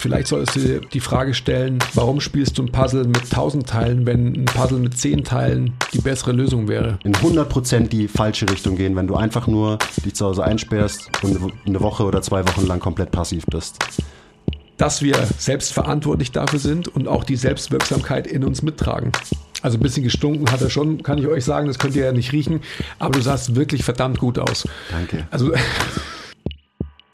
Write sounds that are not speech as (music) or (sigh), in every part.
Vielleicht solltest du dir die Frage stellen, warum spielst du ein Puzzle mit 1000 Teilen, wenn ein Puzzle mit 10 Teilen die bessere Lösung wäre? In 100% die falsche Richtung gehen, wenn du einfach nur dich zu Hause einsperrst und eine Woche oder zwei Wochen lang komplett passiv bist. Dass wir selbst verantwortlich dafür sind und auch die Selbstwirksamkeit in uns mittragen. Also ein bisschen gestunken hat er schon, kann ich euch sagen, das könnt ihr ja nicht riechen, aber du sahst wirklich verdammt gut aus. Danke. Also (laughs)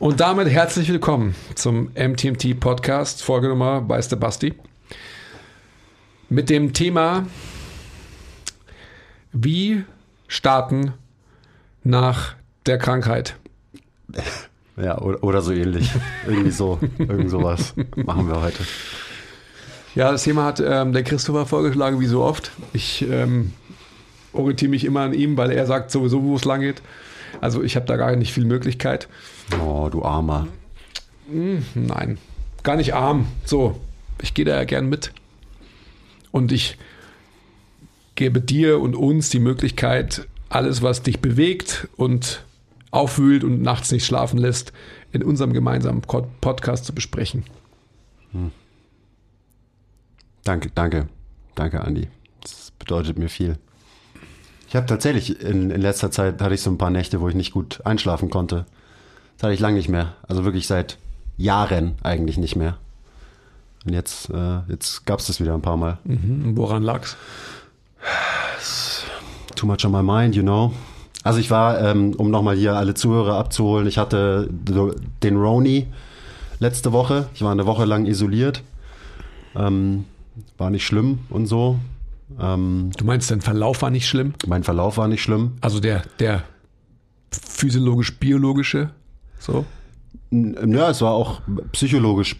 Und damit herzlich willkommen zum MTMT Podcast, Folge Nummer bei Basti. Mit dem Thema Wie starten nach der Krankheit. (laughs) Ja, oder, oder so ähnlich. Irgendwie so, irgend sowas machen wir heute. Ja, das Thema hat ähm, der Christopher vorgeschlagen, wie so oft. Ich ähm, orientiere mich immer an ihm, weil er sagt sowieso, wo es lang geht. Also ich habe da gar nicht viel Möglichkeit. Oh, du Armer. Hm, nein, gar nicht arm. So, ich gehe da ja gern mit. Und ich gebe dir und uns die Möglichkeit, alles, was dich bewegt und aufwühlt und nachts nicht schlafen lässt, in unserem gemeinsamen Podcast zu besprechen. Hm. Danke, danke, danke, Andi. Das bedeutet mir viel. Ich habe tatsächlich in, in letzter Zeit hatte ich so ein paar Nächte, wo ich nicht gut einschlafen konnte. Das hatte ich lange nicht mehr. Also wirklich seit Jahren eigentlich nicht mehr. Und jetzt, äh, jetzt gab es das wieder ein paar Mal. Mhm. Woran lag's? Too much on my mind, you know. Also ich war, ähm, um nochmal hier alle Zuhörer abzuholen, ich hatte den Roni letzte Woche. Ich war eine Woche lang isoliert. Ähm, war nicht schlimm und so. Ähm, du meinst, dein Verlauf war nicht schlimm? Mein Verlauf war nicht schlimm. Also der, der physiologisch-biologische, so? Ja, es war auch psychologisch,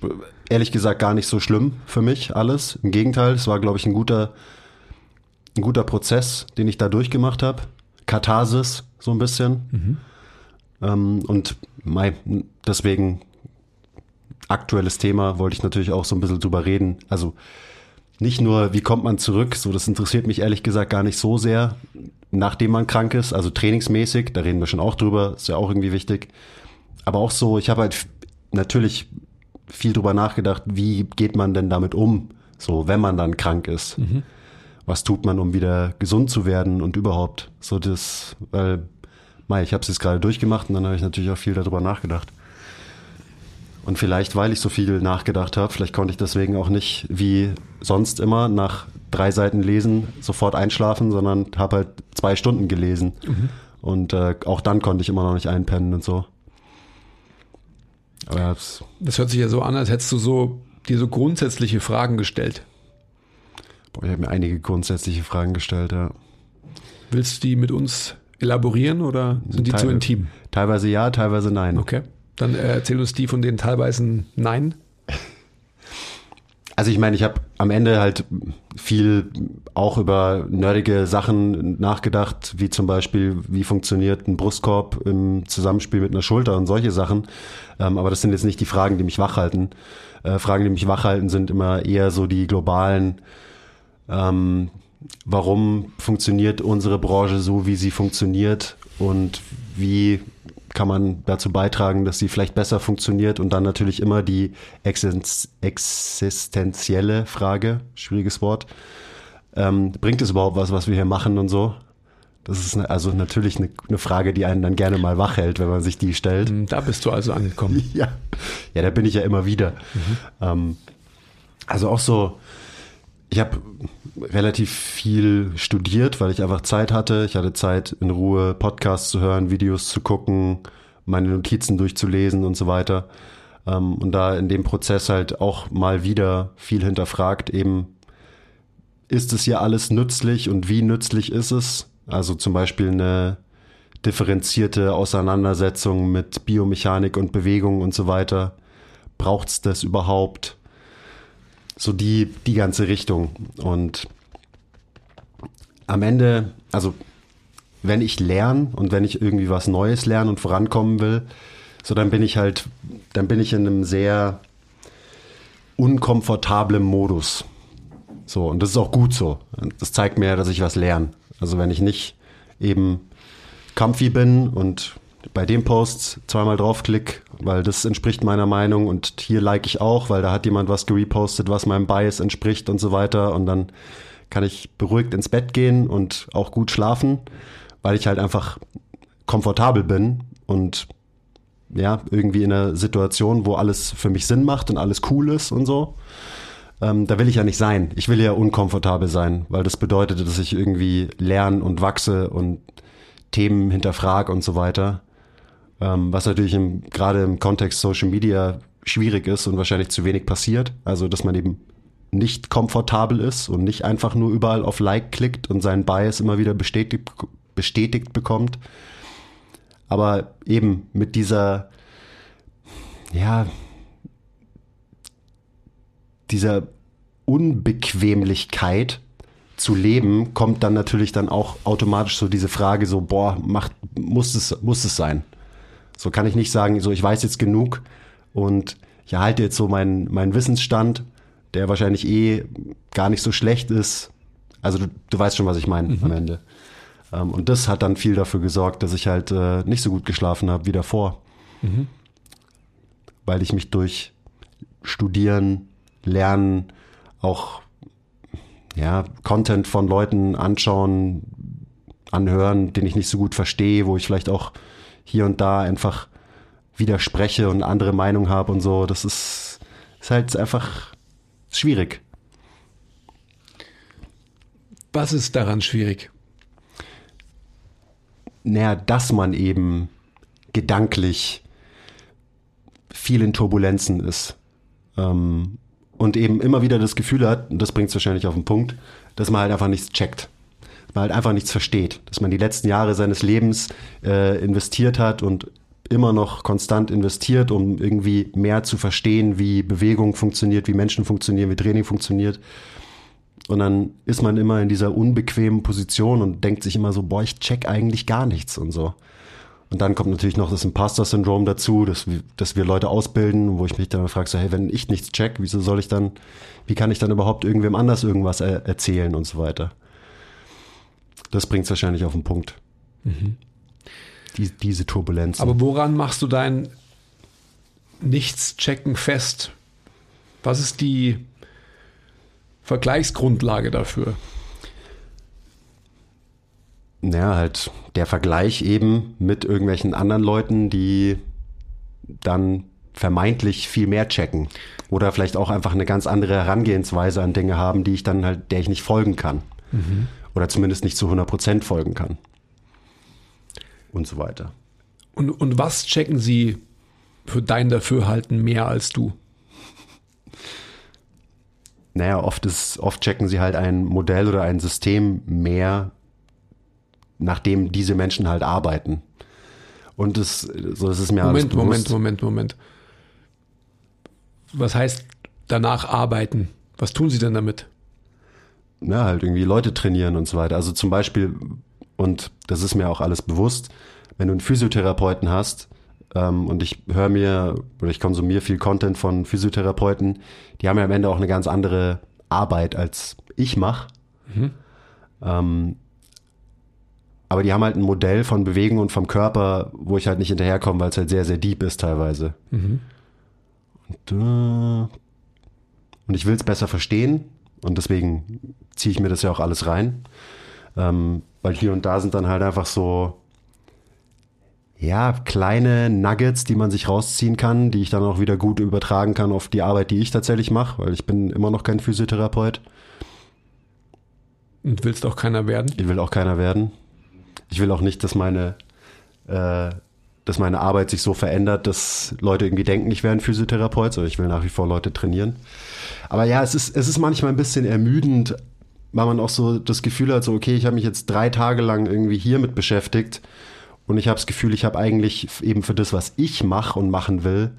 ehrlich gesagt, gar nicht so schlimm für mich alles. Im Gegenteil, es war, glaube ich, ein guter, ein guter Prozess, den ich da durchgemacht habe. Katharsis, so ein bisschen. Mhm. Ähm, und mein, deswegen aktuelles Thema, wollte ich natürlich auch so ein bisschen drüber reden. Also nicht nur, wie kommt man zurück, so das interessiert mich ehrlich gesagt gar nicht so sehr, nachdem man krank ist, also trainingsmäßig, da reden wir schon auch drüber, ist ja auch irgendwie wichtig. Aber auch so, ich habe halt natürlich viel drüber nachgedacht, wie geht man denn damit um, so wenn man dann krank ist. Mhm. Was tut man, um wieder gesund zu werden und überhaupt so das, weil, mei, ich habe es jetzt gerade durchgemacht und dann habe ich natürlich auch viel darüber nachgedacht. Und vielleicht, weil ich so viel nachgedacht habe, vielleicht konnte ich deswegen auch nicht wie sonst immer nach drei Seiten lesen sofort einschlafen, sondern habe halt zwei Stunden gelesen. Mhm. Und äh, auch dann konnte ich immer noch nicht einpennen und so. Aber das hört sich ja so an, als hättest du so dir so grundsätzliche Fragen gestellt. Boah, ich habe mir einige grundsätzliche Fragen gestellt, ja. Willst du die mit uns elaborieren oder sind die Teil, zu intim? Teilweise ja, teilweise nein. Okay. Dann äh, erzähl uns die von den teilweise Nein. Also ich meine, ich habe am Ende halt viel auch über nerdige Sachen nachgedacht, wie zum Beispiel, wie funktioniert ein Brustkorb im Zusammenspiel mit einer Schulter und solche Sachen. Ähm, aber das sind jetzt nicht die Fragen, die mich wachhalten. Äh, Fragen, die mich wachhalten, sind immer eher so die globalen, ähm, warum funktioniert unsere Branche so, wie sie funktioniert und wie kann man dazu beitragen, dass sie vielleicht besser funktioniert und dann natürlich immer die existenzielle Frage, schwieriges Wort, ähm, bringt es überhaupt was, was wir hier machen und so? Das ist eine, also natürlich eine, eine, Frage, die einen dann gerne mal wach hält, wenn man sich die stellt. Hm, da bist du also angekommen. (laughs) Ja, ja da bin ich ja immer wieder. Mhm. Ähm, also auch so, ich habe relativ viel studiert, weil ich einfach Zeit hatte. Ich hatte Zeit, in Ruhe Podcasts zu hören, Videos zu gucken, meine Notizen durchzulesen und so weiter. Ähm, und da in dem Prozess halt auch mal wieder viel hinterfragt, eben ist es hier alles nützlich und wie nützlich ist es? Also zum Beispiel eine differenzierte Auseinandersetzung mit Biomechanik und Bewegung und so weiter. Braucht es das überhaupt? So die, die ganze Richtung. Und am Ende, also wenn ich lerne und wenn ich irgendwie was Neues lerne und vorankommen will, so dann bin ich halt, dann bin ich in einem sehr unkomfortablen Modus. So, und das ist auch gut so. Das zeigt mir, dass ich was lerne. Also wenn ich nicht eben comfy bin und bei dem Post zweimal draufklick, weil das entspricht meiner Meinung und hier like ich auch, weil da hat jemand was gerepostet, was meinem Bias entspricht und so weiter und dann kann ich beruhigt ins Bett gehen und auch gut schlafen, weil ich halt einfach komfortabel bin und ja, irgendwie in einer Situation, wo alles für mich Sinn macht und alles cool ist und so. Ähm, da will ich ja nicht sein. Ich will ja unkomfortabel sein, weil das bedeutet, dass ich irgendwie lerne und wachse und Themen hinterfrage und so weiter. Ähm, was natürlich im, gerade im Kontext Social Media schwierig ist und wahrscheinlich zu wenig passiert. Also, dass man eben nicht komfortabel ist und nicht einfach nur überall auf Like klickt und seinen Bias immer wieder bestätigt, bestätigt bekommt. Aber eben mit dieser, ja, dieser Unbequemlichkeit zu leben, kommt dann natürlich dann auch automatisch so diese Frage so, boah, macht, muss es, muss es sein? So kann ich nicht sagen, so ich weiß jetzt genug und ich erhalte jetzt so meinen, meinen Wissensstand, der wahrscheinlich eh gar nicht so schlecht ist. Also du, du weißt schon, was ich meine mhm. am Ende. Ähm, und das hat dann viel dafür gesorgt, dass ich halt äh, nicht so gut geschlafen habe wie davor. Mhm. Weil ich mich durch Studieren, Lernen, auch ja, Content von Leuten anschauen, anhören, den ich nicht so gut verstehe, wo ich vielleicht auch hier und da einfach widerspreche und andere Meinung habe und so. Das ist, ist halt einfach schwierig. Was ist daran schwierig? Naja, dass man eben gedanklich viel in Turbulenzen ist. Ähm, und eben immer wieder das Gefühl hat, und das bringt es wahrscheinlich auf den Punkt, dass man halt einfach nichts checkt. Man halt einfach nichts versteht. Dass man die letzten Jahre seines Lebens äh, investiert hat und immer noch konstant investiert, um irgendwie mehr zu verstehen, wie Bewegung funktioniert, wie Menschen funktionieren, wie Training funktioniert. Und dann ist man immer in dieser unbequemen Position und denkt sich immer so, boah, ich check eigentlich gar nichts und so. Und dann kommt natürlich noch das Imposter-Syndrom dazu, dass, dass wir Leute ausbilden, wo ich mich dann frage, so, hey, wenn ich nichts check, wieso soll ich dann, wie kann ich dann überhaupt irgendwem anders irgendwas er erzählen und so weiter. Das bringt es wahrscheinlich auf den Punkt. Mhm. Die, diese Turbulenz. Aber woran machst du dein Nichts-Checken fest? Was ist die Vergleichsgrundlage dafür? naja, halt der Vergleich eben mit irgendwelchen anderen Leuten, die dann vermeintlich viel mehr checken oder vielleicht auch einfach eine ganz andere Herangehensweise an Dinge haben, die ich dann halt, der ich nicht folgen kann mhm. Oder zumindest nicht zu 100 Prozent folgen kann und so weiter. Und, und was checken sie für dein Dafürhalten mehr als du? Naja, oft ist, oft checken sie halt ein Modell oder ein System mehr nachdem diese Menschen halt arbeiten. Und das, so, das ist mir Moment, Moment, Moment, Moment. Was heißt danach arbeiten? Was tun Sie denn damit? Ja, halt irgendwie Leute trainieren und so weiter. Also zum Beispiel, und das ist mir auch alles bewusst, wenn du einen Physiotherapeuten hast, ähm, und ich höre mir oder ich konsumiere viel Content von Physiotherapeuten, die haben ja am Ende auch eine ganz andere Arbeit als ich mache. Mhm. Ähm, aber die haben halt ein Modell von Bewegung und vom Körper, wo ich halt nicht hinterherkomme, weil es halt sehr, sehr deep ist teilweise. Mhm. Und, äh, und ich will es besser verstehen und deswegen ziehe ich mir das ja auch alles rein. Ähm, weil hier und da sind dann halt einfach so, ja, kleine Nuggets, die man sich rausziehen kann, die ich dann auch wieder gut übertragen kann auf die Arbeit, die ich tatsächlich mache, weil ich bin immer noch kein Physiotherapeut. Und willst auch keiner werden? Ich will auch keiner werden. Ich will auch nicht, dass meine, äh, dass meine Arbeit sich so verändert, dass Leute irgendwie denken, ich wäre ein Physiotherapeut, sondern ich will nach wie vor Leute trainieren. Aber ja, es ist, es ist manchmal ein bisschen ermüdend, weil man auch so das Gefühl hat, so, okay, ich habe mich jetzt drei Tage lang irgendwie hiermit beschäftigt und ich habe das Gefühl, ich habe eigentlich eben für das, was ich mache und machen will,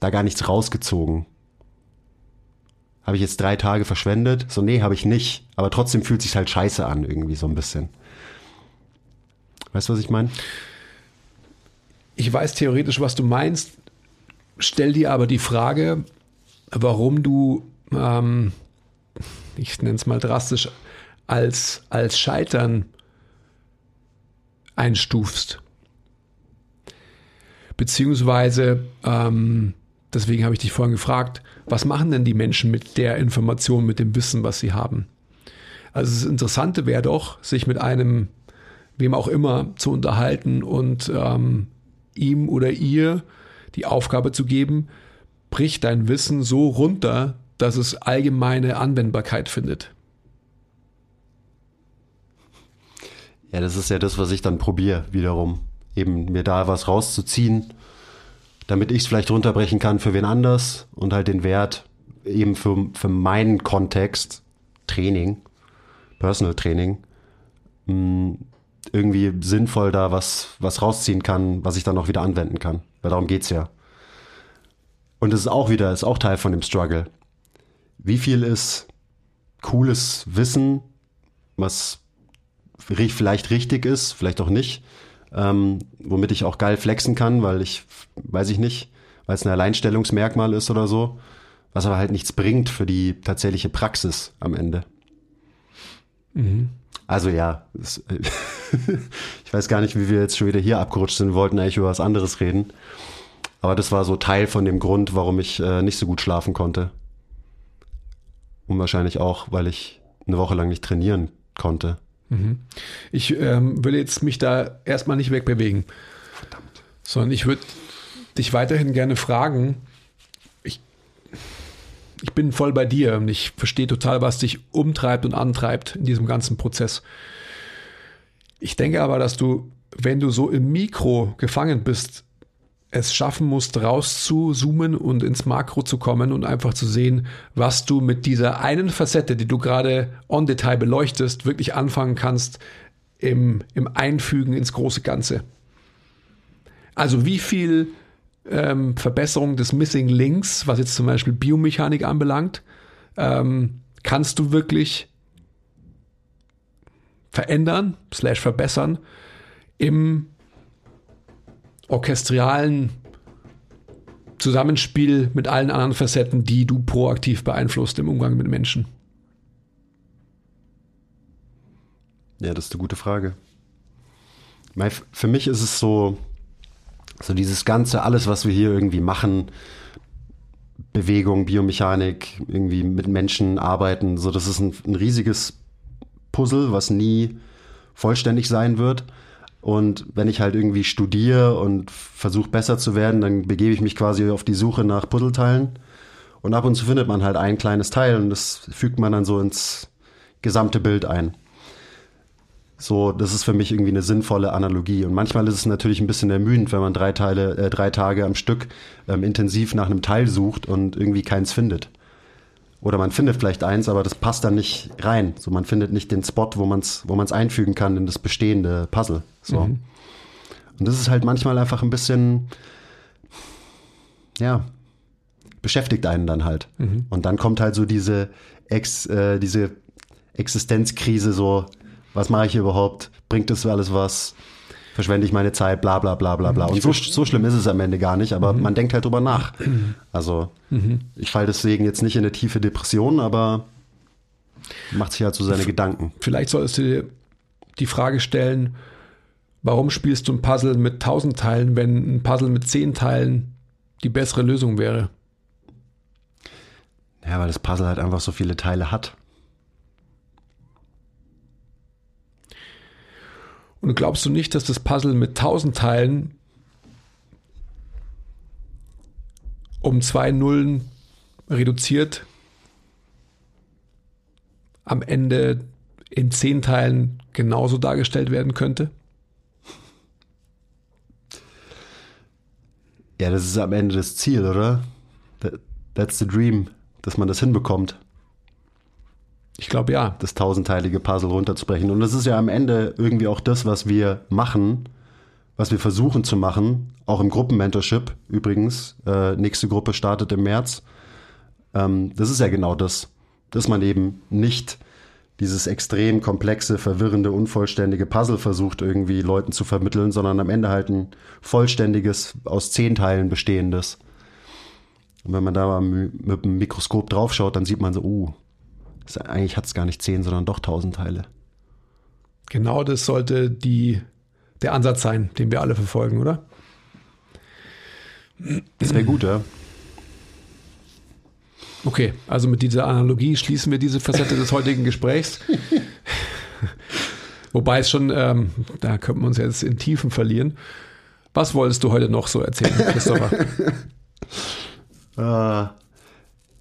da gar nichts rausgezogen. Habe ich jetzt drei Tage verschwendet? So, nee, habe ich nicht. Aber trotzdem fühlt sich halt scheiße an, irgendwie so ein bisschen. Weißt du, was ich meine? Ich weiß theoretisch, was du meinst. Stell dir aber die Frage, warum du, ähm, ich nenne es mal drastisch, als, als Scheitern einstufst. Beziehungsweise, ähm, deswegen habe ich dich vorhin gefragt, was machen denn die Menschen mit der Information, mit dem Wissen, was sie haben? Also das Interessante wäre doch, sich mit einem, wem auch immer, zu unterhalten und ähm, ihm oder ihr die Aufgabe zu geben, brich dein Wissen so runter, dass es allgemeine Anwendbarkeit findet. Ja, das ist ja das, was ich dann probiere, wiederum. Eben mir da was rauszuziehen, damit ich es vielleicht runterbrechen kann für wen anders und halt den Wert eben für, für meinen Kontext, Training, Personal Training, mm, irgendwie sinnvoll da was, was rausziehen kann, was ich dann auch wieder anwenden kann. Weil darum geht's ja. Und es ist auch wieder, ist auch Teil von dem Struggle. Wie viel ist cooles Wissen, was vielleicht richtig ist, vielleicht auch nicht, ähm, womit ich auch geil flexen kann, weil ich, weiß ich nicht, weil es ein Alleinstellungsmerkmal ist oder so, was aber halt nichts bringt für die tatsächliche Praxis am Ende. Mhm. Also ja, es, (laughs) ich weiß gar nicht, wie wir jetzt schon wieder hier abgerutscht sind, wir wollten eigentlich über was anderes reden. Aber das war so Teil von dem Grund, warum ich äh, nicht so gut schlafen konnte. Und wahrscheinlich auch, weil ich eine Woche lang nicht trainieren konnte. Mhm. Ich ähm, will jetzt mich da erstmal nicht wegbewegen. Verdammt. Sondern ich würde dich weiterhin gerne fragen. Ich, ich bin voll bei dir und ich verstehe total, was dich umtreibt und antreibt in diesem ganzen Prozess. Ich denke aber, dass du, wenn du so im Mikro gefangen bist, es schaffen musst, rauszuzoomen und ins Makro zu kommen und einfach zu sehen, was du mit dieser einen Facette, die du gerade on Detail beleuchtest, wirklich anfangen kannst im, im Einfügen ins große Ganze. Also wie viel ähm, Verbesserung des Missing Links, was jetzt zum Beispiel Biomechanik anbelangt, ähm, kannst du wirklich verändern, slash verbessern im orchestrialen Zusammenspiel mit allen anderen Facetten, die du proaktiv beeinflusst im Umgang mit Menschen? Ja, das ist eine gute Frage. Für mich ist es so, so dieses ganze, alles, was wir hier irgendwie machen, Bewegung, Biomechanik, irgendwie mit Menschen arbeiten, so das ist ein, ein riesiges Puzzle, was nie vollständig sein wird. Und wenn ich halt irgendwie studiere und versuche besser zu werden, dann begebe ich mich quasi auf die Suche nach Puzzleteilen. Und ab und zu findet man halt ein kleines Teil und das fügt man dann so ins gesamte Bild ein. So, das ist für mich irgendwie eine sinnvolle Analogie. Und manchmal ist es natürlich ein bisschen ermüdend, wenn man drei Teile, äh, drei Tage am Stück ähm, intensiv nach einem Teil sucht und irgendwie keins findet. Oder man findet vielleicht eins, aber das passt dann nicht rein. So, man findet nicht den Spot, wo man es wo man's einfügen kann in das bestehende Puzzle. So. Mhm. Und das ist halt manchmal einfach ein bisschen, ja, beschäftigt einen dann halt. Mhm. Und dann kommt halt so diese, Ex, äh, diese Existenzkrise, so, was mache ich hier überhaupt? Bringt das alles was? Verschwende ich meine Zeit, bla bla bla bla bla. Und so, so schlimm ist es am Ende gar nicht, aber mhm. man denkt halt drüber nach. Also mhm. ich falle deswegen jetzt nicht in eine tiefe Depression, aber macht sich halt so seine Gedanken. Vielleicht solltest du dir die Frage stellen, warum spielst du ein Puzzle mit tausend Teilen, wenn ein Puzzle mit zehn Teilen die bessere Lösung wäre? Ja, weil das Puzzle halt einfach so viele Teile hat. Und glaubst du nicht, dass das Puzzle mit tausend Teilen um zwei Nullen reduziert am Ende in zehn Teilen genauso dargestellt werden könnte? Ja, das ist am Ende das Ziel, oder? That's the dream, dass man das hinbekommt. Ich glaube ja. Das tausendteilige Puzzle runterzubrechen. Und das ist ja am Ende irgendwie auch das, was wir machen, was wir versuchen zu machen, auch im Gruppenmentorship übrigens. Äh, nächste Gruppe startet im März. Ähm, das ist ja genau das, dass man eben nicht dieses extrem komplexe, verwirrende, unvollständige Puzzle versucht irgendwie Leuten zu vermitteln, sondern am Ende halt ein vollständiges, aus zehn Teilen bestehendes. Und wenn man da mal mit dem Mikroskop draufschaut, dann sieht man so, uh, eigentlich hat es gar nicht zehn, sondern doch tausend Teile. Genau das sollte die der Ansatz sein, den wir alle verfolgen, oder? Das wäre gut, ja. Okay, also mit dieser Analogie schließen wir diese Facette des heutigen Gesprächs. (laughs) Wobei es schon, ähm, da könnten wir uns jetzt in Tiefen verlieren. Was wolltest du heute noch so erzählen, Christopher? (laughs) äh,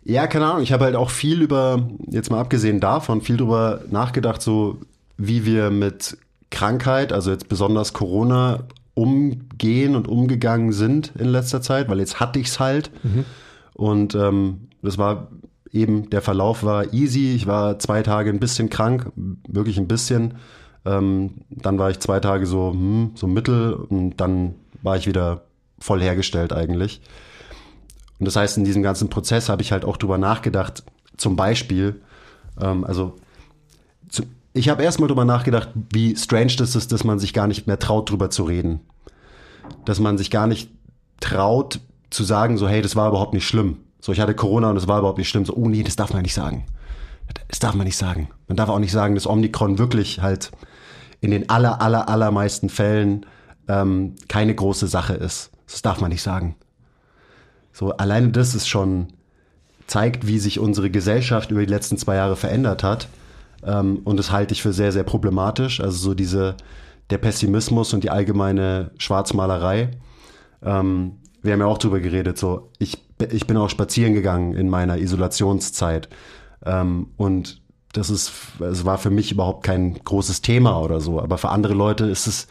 ja, keine Ahnung. Ich habe halt auch viel über, jetzt mal abgesehen davon, viel drüber nachgedacht, so wie wir mit Krankheit, also jetzt besonders Corona, umgehen und umgegangen sind in letzter Zeit, weil jetzt hatte ich es halt. Mhm. Und ähm, das war eben, der Verlauf war easy. Ich war zwei Tage ein bisschen krank, wirklich ein bisschen. Ähm, dann war ich zwei Tage so, hm, so mittel und dann war ich wieder voll hergestellt eigentlich. Und das heißt, in diesem ganzen Prozess habe ich halt auch drüber nachgedacht, zum Beispiel, ähm, also zu, ich habe erstmal drüber nachgedacht, wie strange das ist, dass man sich gar nicht mehr traut, drüber zu reden. Dass man sich gar nicht traut zu sagen, so, hey, das war überhaupt nicht schlimm. So, ich hatte Corona und es war überhaupt nicht schlimm. So, oh nee, das darf man nicht sagen. Das darf man nicht sagen. Man darf auch nicht sagen, dass Omikron wirklich halt in den aller, aller, allermeisten Fällen ähm, keine große Sache ist. Das darf man nicht sagen. So, alleine das ist schon, zeigt, wie sich unsere Gesellschaft über die letzten zwei Jahre verändert hat. Ähm, und das halte ich für sehr, sehr problematisch. Also so diese, der Pessimismus und die allgemeine Schwarzmalerei. Ähm, wir haben ja auch drüber geredet, so, ich, ich bin auch spazieren gegangen in meiner Isolationszeit. Ähm, und das ist, es war für mich überhaupt kein großes Thema oder so. Aber für andere Leute ist es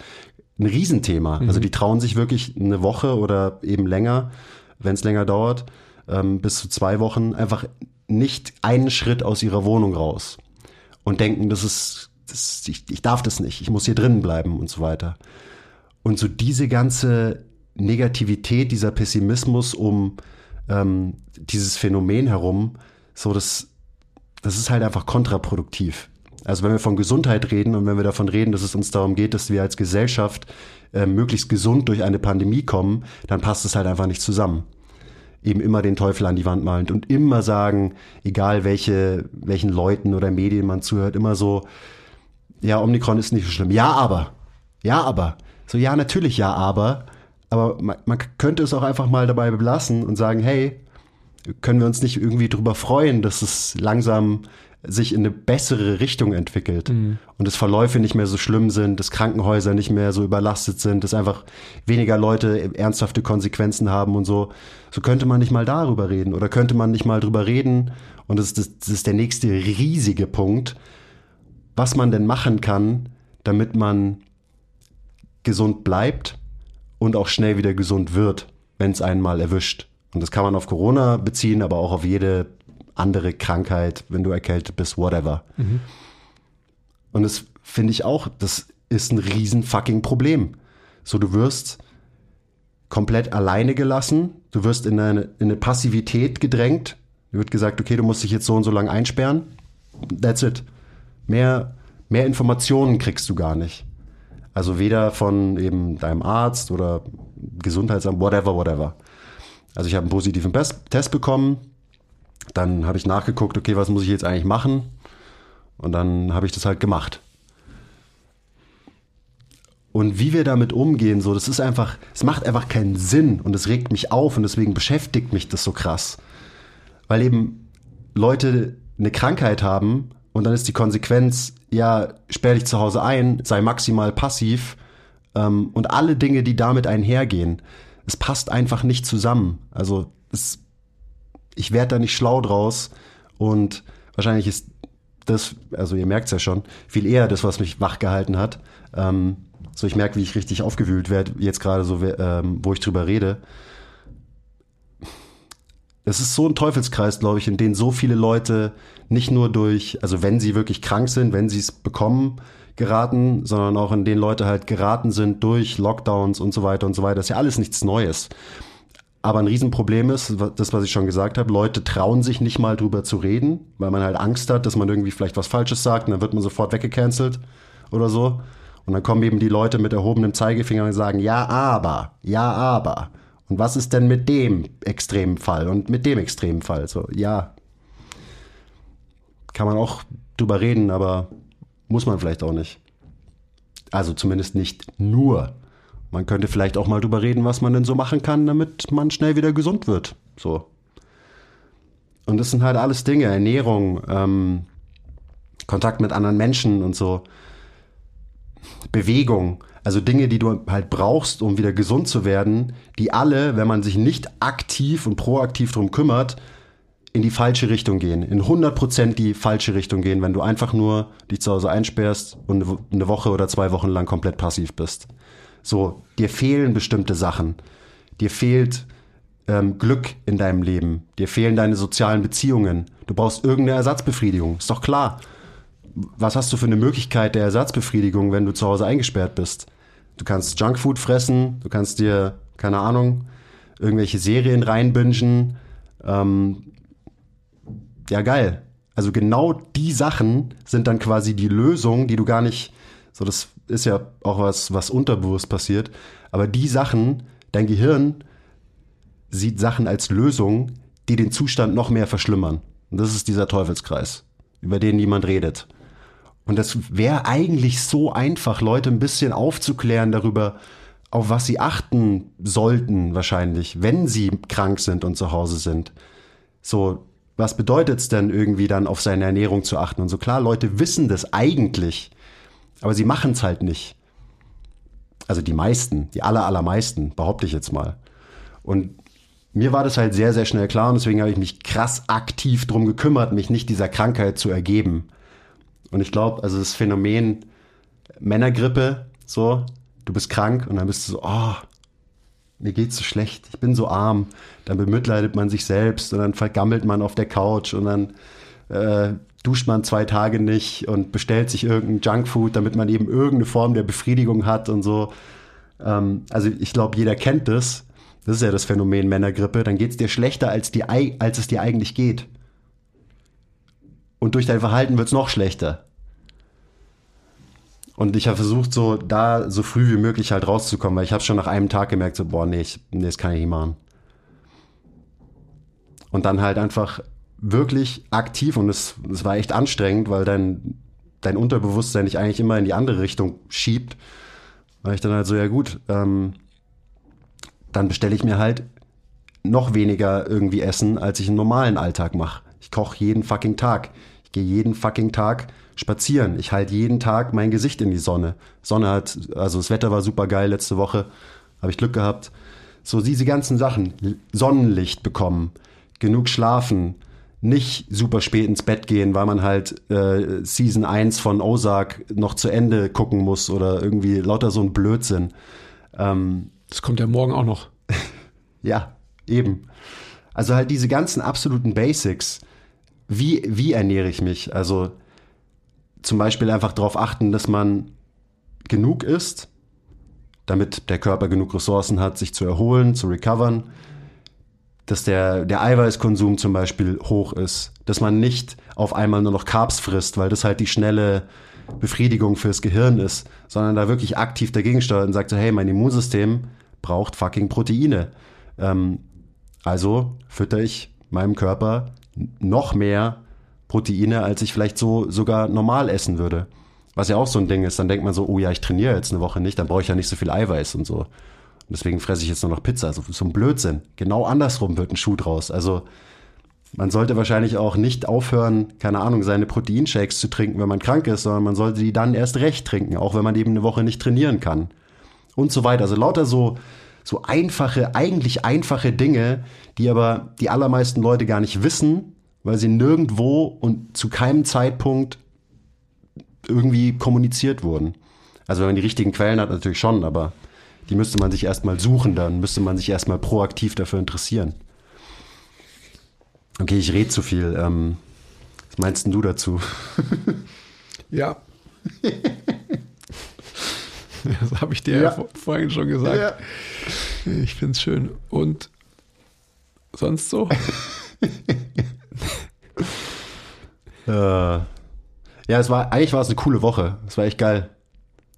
ein Riesenthema. Mhm. Also die trauen sich wirklich eine Woche oder eben länger, wenn es länger dauert, ähm, bis zu zwei Wochen einfach nicht einen Schritt aus ihrer Wohnung raus und denken, das ist, das, ich, ich darf das nicht, ich muss hier drinnen bleiben und so weiter. Und so diese ganze Negativität, dieser Pessimismus um ähm, dieses Phänomen herum, so das, das ist halt einfach kontraproduktiv. Also wenn wir von Gesundheit reden und wenn wir davon reden, dass es uns darum geht, dass wir als Gesellschaft äh, möglichst gesund durch eine Pandemie kommen, dann passt es halt einfach nicht zusammen eben immer den Teufel an die Wand malend und immer sagen, egal welche, welchen Leuten oder Medien man zuhört, immer so, ja, Omikron ist nicht so schlimm. Ja, aber. Ja, aber. So, ja, natürlich ja, aber. Aber man, man könnte es auch einfach mal dabei belassen und sagen, hey, können wir uns nicht irgendwie drüber freuen, dass es langsam sich in eine bessere Richtung entwickelt mhm. und dass Verläufe nicht mehr so schlimm sind, dass Krankenhäuser nicht mehr so überlastet sind, dass einfach weniger Leute ernsthafte Konsequenzen haben und so. So könnte man nicht mal darüber reden oder könnte man nicht mal drüber reden und das ist, das, das ist der nächste riesige Punkt, was man denn machen kann, damit man gesund bleibt und auch schnell wieder gesund wird, wenn es einen mal erwischt. Und das kann man auf Corona beziehen, aber auch auf jede andere Krankheit, wenn du erkältet bist, whatever. Mhm. Und das finde ich auch, das ist ein riesen fucking Problem. So, du wirst komplett alleine gelassen, du wirst in eine, in eine Passivität gedrängt. Dir wird gesagt, okay, du musst dich jetzt so und so lang einsperren. That's it. Mehr, mehr Informationen kriegst du gar nicht. Also weder von eben deinem Arzt oder Gesundheitsamt, whatever, whatever. Also ich habe einen positiven Test bekommen, dann habe ich nachgeguckt, okay, was muss ich jetzt eigentlich machen? Und dann habe ich das halt gemacht. Und wie wir damit umgehen, so, das ist einfach, es macht einfach keinen Sinn und es regt mich auf und deswegen beschäftigt mich das so krass. Weil eben Leute eine Krankheit haben und dann ist die Konsequenz, ja, sperr dich zu Hause ein, sei maximal passiv ähm, und alle Dinge, die damit einhergehen. Es passt einfach nicht zusammen. Also es ich werde da nicht schlau draus und wahrscheinlich ist das, also ihr merkt es ja schon, viel eher das, was mich wach gehalten hat. Ähm, so ich merke, wie ich richtig aufgewühlt werde, jetzt gerade so, ähm, wo ich drüber rede. es ist so ein Teufelskreis, glaube ich, in den so viele Leute nicht nur durch, also wenn sie wirklich krank sind, wenn sie es bekommen, geraten, sondern auch in den Leute halt geraten sind durch Lockdowns und so weiter und so weiter. Das ist ja alles nichts Neues. Aber ein Riesenproblem ist, das, was ich schon gesagt habe, Leute trauen sich nicht mal drüber zu reden, weil man halt Angst hat, dass man irgendwie vielleicht was Falsches sagt und dann wird man sofort weggecancelt oder so. Und dann kommen eben die Leute mit erhobenem Zeigefinger und sagen, ja, aber, ja, aber. Und was ist denn mit dem extremen Fall und mit dem extremen Fall? So, ja, kann man auch drüber reden, aber muss man vielleicht auch nicht. Also zumindest nicht nur. Man könnte vielleicht auch mal drüber reden, was man denn so machen kann, damit man schnell wieder gesund wird. So. Und das sind halt alles Dinge, Ernährung, ähm, Kontakt mit anderen Menschen und so. Bewegung, also Dinge, die du halt brauchst, um wieder gesund zu werden, die alle, wenn man sich nicht aktiv und proaktiv drum kümmert, in die falsche Richtung gehen, in 100% die falsche Richtung gehen, wenn du einfach nur dich zu Hause einsperrst und eine Woche oder zwei Wochen lang komplett passiv bist. So, dir fehlen bestimmte Sachen. Dir fehlt ähm, Glück in deinem Leben. Dir fehlen deine sozialen Beziehungen. Du brauchst irgendeine Ersatzbefriedigung. Ist doch klar. Was hast du für eine Möglichkeit der Ersatzbefriedigung, wenn du zu Hause eingesperrt bist? Du kannst Junkfood fressen, du kannst dir, keine Ahnung, irgendwelche Serien reinbingen, ähm, ja geil. Also genau die Sachen sind dann quasi die Lösung, die du gar nicht, so das ist ja auch was, was unterbewusst passiert, aber die Sachen, dein Gehirn sieht Sachen als Lösung, die den Zustand noch mehr verschlimmern. Und das ist dieser Teufelskreis, über den niemand redet. Und das wäre eigentlich so einfach, Leute ein bisschen aufzuklären darüber, auf was sie achten sollten, wahrscheinlich, wenn sie krank sind und zu Hause sind. So, was bedeutet es denn irgendwie dann auf seine Ernährung zu achten und so klar, Leute wissen das eigentlich, aber sie machen es halt nicht. Also die meisten, die aller, allermeisten, behaupte ich jetzt mal. Und mir war das halt sehr, sehr schnell klar und deswegen habe ich mich krass aktiv drum gekümmert, mich nicht dieser Krankheit zu ergeben. Und ich glaube, also das Phänomen Männergrippe, so, du bist krank und dann bist du so, oh, mir geht's so schlecht, ich bin so arm. Dann bemitleidet man sich selbst und dann vergammelt man auf der Couch und dann äh, duscht man zwei Tage nicht und bestellt sich irgendein Junkfood, damit man eben irgendeine Form der Befriedigung hat und so. Ähm, also ich glaube, jeder kennt das. Das ist ja das Phänomen Männergrippe. Dann geht's dir schlechter, als, die, als es dir eigentlich geht. Und durch dein Verhalten wird's noch schlechter. Und ich habe versucht, so da so früh wie möglich halt rauszukommen, weil ich habe schon nach einem Tag gemerkt, so, boah, nee, ich, nee, das kann ich nicht machen. Und dann halt einfach wirklich aktiv und es, es war echt anstrengend, weil dein, dein Unterbewusstsein dich eigentlich immer in die andere Richtung schiebt. Weil ich dann halt so, ja gut, ähm, dann bestelle ich mir halt noch weniger irgendwie Essen, als ich einen normalen Alltag mache. Ich koche jeden fucking Tag. Ich gehe jeden fucking Tag spazieren. Ich halte jeden Tag mein Gesicht in die Sonne. Sonne hat, also das Wetter war super geil letzte Woche, habe ich Glück gehabt. So diese ganzen Sachen, Sonnenlicht bekommen, genug schlafen, nicht super spät ins Bett gehen, weil man halt äh, Season 1 von Ozark noch zu Ende gucken muss oder irgendwie lauter so ein Blödsinn. Ähm, das kommt ja morgen auch noch. (laughs) ja, eben. Also halt diese ganzen absoluten Basics. Wie, wie ernähre ich mich? Also zum Beispiel einfach darauf achten, dass man genug isst, damit der Körper genug Ressourcen hat, sich zu erholen, zu recovern, dass der, der Eiweißkonsum zum Beispiel hoch ist, dass man nicht auf einmal nur noch Carbs frisst, weil das halt die schnelle Befriedigung fürs Gehirn ist, sondern da wirklich aktiv dagegen steuert und sagt so, hey, mein Immunsystem braucht fucking Proteine. Ähm, also fütter ich meinem Körper noch mehr Proteine, als ich vielleicht so sogar normal essen würde. Was ja auch so ein Ding ist, dann denkt man so, oh ja, ich trainiere jetzt eine Woche nicht, dann brauche ich ja nicht so viel Eiweiß und so. Und deswegen fresse ich jetzt nur noch Pizza. Also so ein Blödsinn. Genau andersrum wird ein Schuh draus. Also man sollte wahrscheinlich auch nicht aufhören, keine Ahnung, seine Proteinshakes zu trinken, wenn man krank ist, sondern man sollte die dann erst recht trinken, auch wenn man eben eine Woche nicht trainieren kann. Und so weiter. Also lauter so, so einfache, eigentlich einfache Dinge, die aber die allermeisten Leute gar nicht wissen weil sie nirgendwo und zu keinem Zeitpunkt irgendwie kommuniziert wurden. Also wenn man die richtigen Quellen hat, natürlich schon, aber die müsste man sich erstmal suchen, dann müsste man sich erstmal proaktiv dafür interessieren. Okay, ich rede zu viel. Ähm, was meinst du dazu? (laughs) Ja. (laughs) das habe ich dir ja. Ja. vor- vorhin schon gesagt. Ich finde es schön. Und sonst so? (laughs) Äh, ja, es war, eigentlich war es eine coole Woche. Es war echt geil.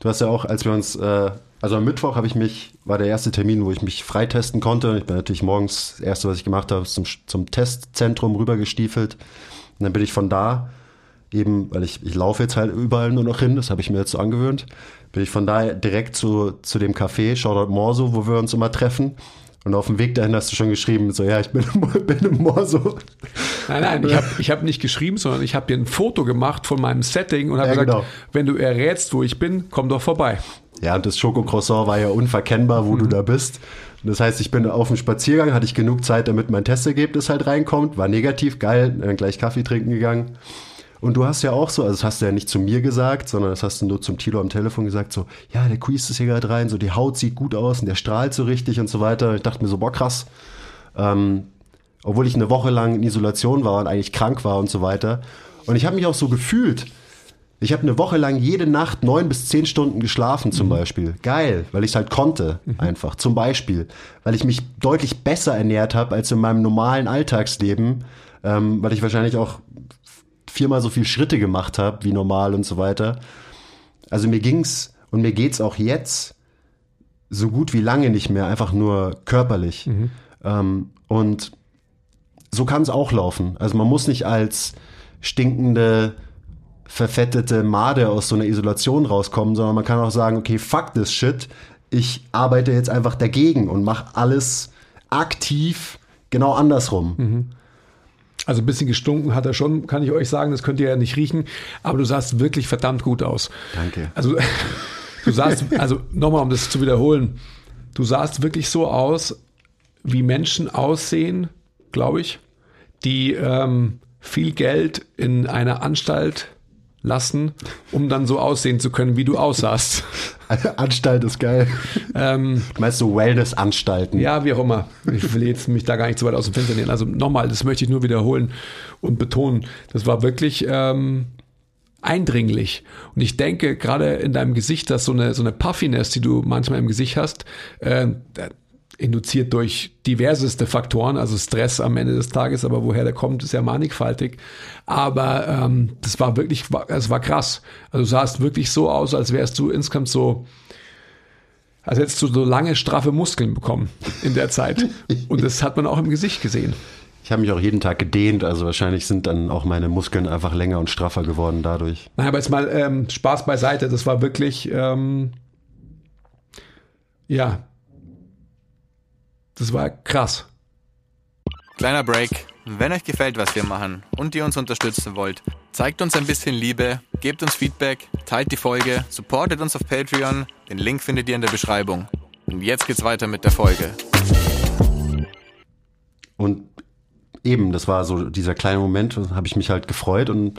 Du hast ja auch, als wir uns, äh, also am Mittwoch habe ich mich, war der erste Termin, wo ich mich freitesten konnte. Ich bin natürlich morgens, das erste, was ich gemacht habe, zum, zum Testzentrum rübergestiefelt. Und dann bin ich von da eben, weil ich, ich laufe jetzt halt überall nur noch hin, das habe ich mir jetzt so angewöhnt, bin ich von da direkt zu, zu dem Café, Shoutout Morso, wo wir uns immer treffen. Und auf dem Weg dahin hast du schon geschrieben, so, ja, ich bin, im- (laughs) bin im Morso. Nein, nein, ich (laughs) habe ich hab nicht geschrieben, sondern ich habe dir ein Foto gemacht von meinem Setting und habe Ja, gesagt, genau. wenn du errätst, wo ich bin, komm doch vorbei. Ja, und das Schokocroissant war ja unverkennbar, wo du da bist. Und das heißt, ich bin auf dem Spaziergang, hatte ich genug Zeit, damit mein Testergebnis halt reinkommt, war negativ, geil, dann gleich Kaffee trinken gegangen. Und du hast ja auch so, also das hast du ja nicht zu mir gesagt, sondern das hast du nur zum Tilo am Telefon gesagt, so, ja, der quiest ist hier gerade rein, so die Haut sieht gut aus und der strahlt so richtig und so weiter. Ich dachte mir so, boah, krass. Ähm, obwohl ich eine Woche lang in Isolation war und eigentlich krank war und so weiter. Und ich habe mich auch so gefühlt. Ich habe eine Woche lang jede Nacht neun bis zehn Stunden geschlafen zum Beispiel. Geil, weil ich es halt konnte einfach. Zum Beispiel, weil ich mich deutlich besser ernährt habe als in meinem normalen Alltagsleben, ähm, weil ich wahrscheinlich auch viermal so viel Schritte gemacht habe wie normal und so weiter. Also mir ging's und mir geht's auch jetzt so gut wie lange nicht mehr, einfach nur körperlich. Ähm, und so kann es auch laufen. Also man muss nicht als stinkende, verfettete Made aus so einer Isolation rauskommen, sondern man kann auch sagen, okay, fuck this shit. Ich arbeite jetzt einfach dagegen und mache alles aktiv genau andersrum. Also ein bisschen gestunken hat er schon, kann ich euch sagen, das könnt ihr ja nicht riechen, aber du sahst wirklich verdammt gut aus. Danke. Also (laughs) du sahst, also nochmal, um das zu wiederholen, du sahst wirklich so aus, wie Menschen aussehen, glaube ich, die ähm, viel Geld in einer Anstalt lassen, um dann so aussehen zu können, wie du aussahst. (laughs) Anstalt ist geil. ähm, Du meinst so Wellness-Anstalten? ja, wie auch immer. Ich will jetzt mich da gar nicht so weit aus dem Fenster nehmen. Also nochmal, das möchte ich nur wiederholen und betonen. Das war wirklich ähm, eindringlich. Und ich denke, gerade in deinem Gesicht, dass so eine, so eine Puffiness, die du manchmal im Gesicht hast, äh, induziert durch diverseste Faktoren, also Stress am Ende des Tages, aber woher der kommt, ist ja mannigfaltig. Aber ähm, das war wirklich, es war krass. Also du sahst wirklich so aus, als wärst du insgesamt so, als hättest du so lange, straffe Muskeln bekommen in der Zeit. (laughs) Und das hat man auch im Gesicht gesehen. Ich habe mich auch jeden Tag gedehnt, also wahrscheinlich sind dann auch meine Muskeln einfach länger und straffer geworden dadurch. Nein, aber jetzt mal ähm, Spaß beiseite. Das war wirklich, ähm, ja, das war krass. Kleiner Break. Wenn euch gefällt, was wir machen und ihr uns unterstützen wollt, zeigt uns ein bisschen Liebe, gebt uns Feedback, teilt die Folge, supportet uns auf Patreon. Den Link findet ihr in der Beschreibung. Und jetzt geht's weiter mit der Folge. Und eben, das war so dieser kleine Moment, habe ich mich halt gefreut und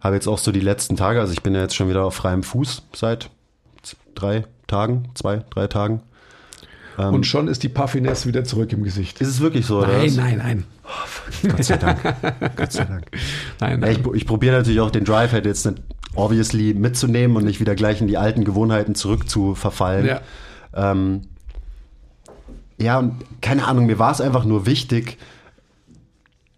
habe jetzt auch so die letzten Tage, also ich bin ja jetzt schon wieder auf freiem Fuß seit drei Tagen, zwei, drei Tagen. Und schon ist die Puffiness wieder zurück im Gesicht. Ist es wirklich so, oder? Nein, was? nein, nein. Gott sei Dank. Gott sei Dank. (laughs) Nein, Ja, ich nein. ich probiere natürlich auch den Drive halt jetzt nicht obviously mitzunehmen und nicht wieder gleich in die alten Gewohnheiten zurück zu verfallen. Ja. Ähm, ja, und keine Ahnung, mir war es einfach nur wichtig,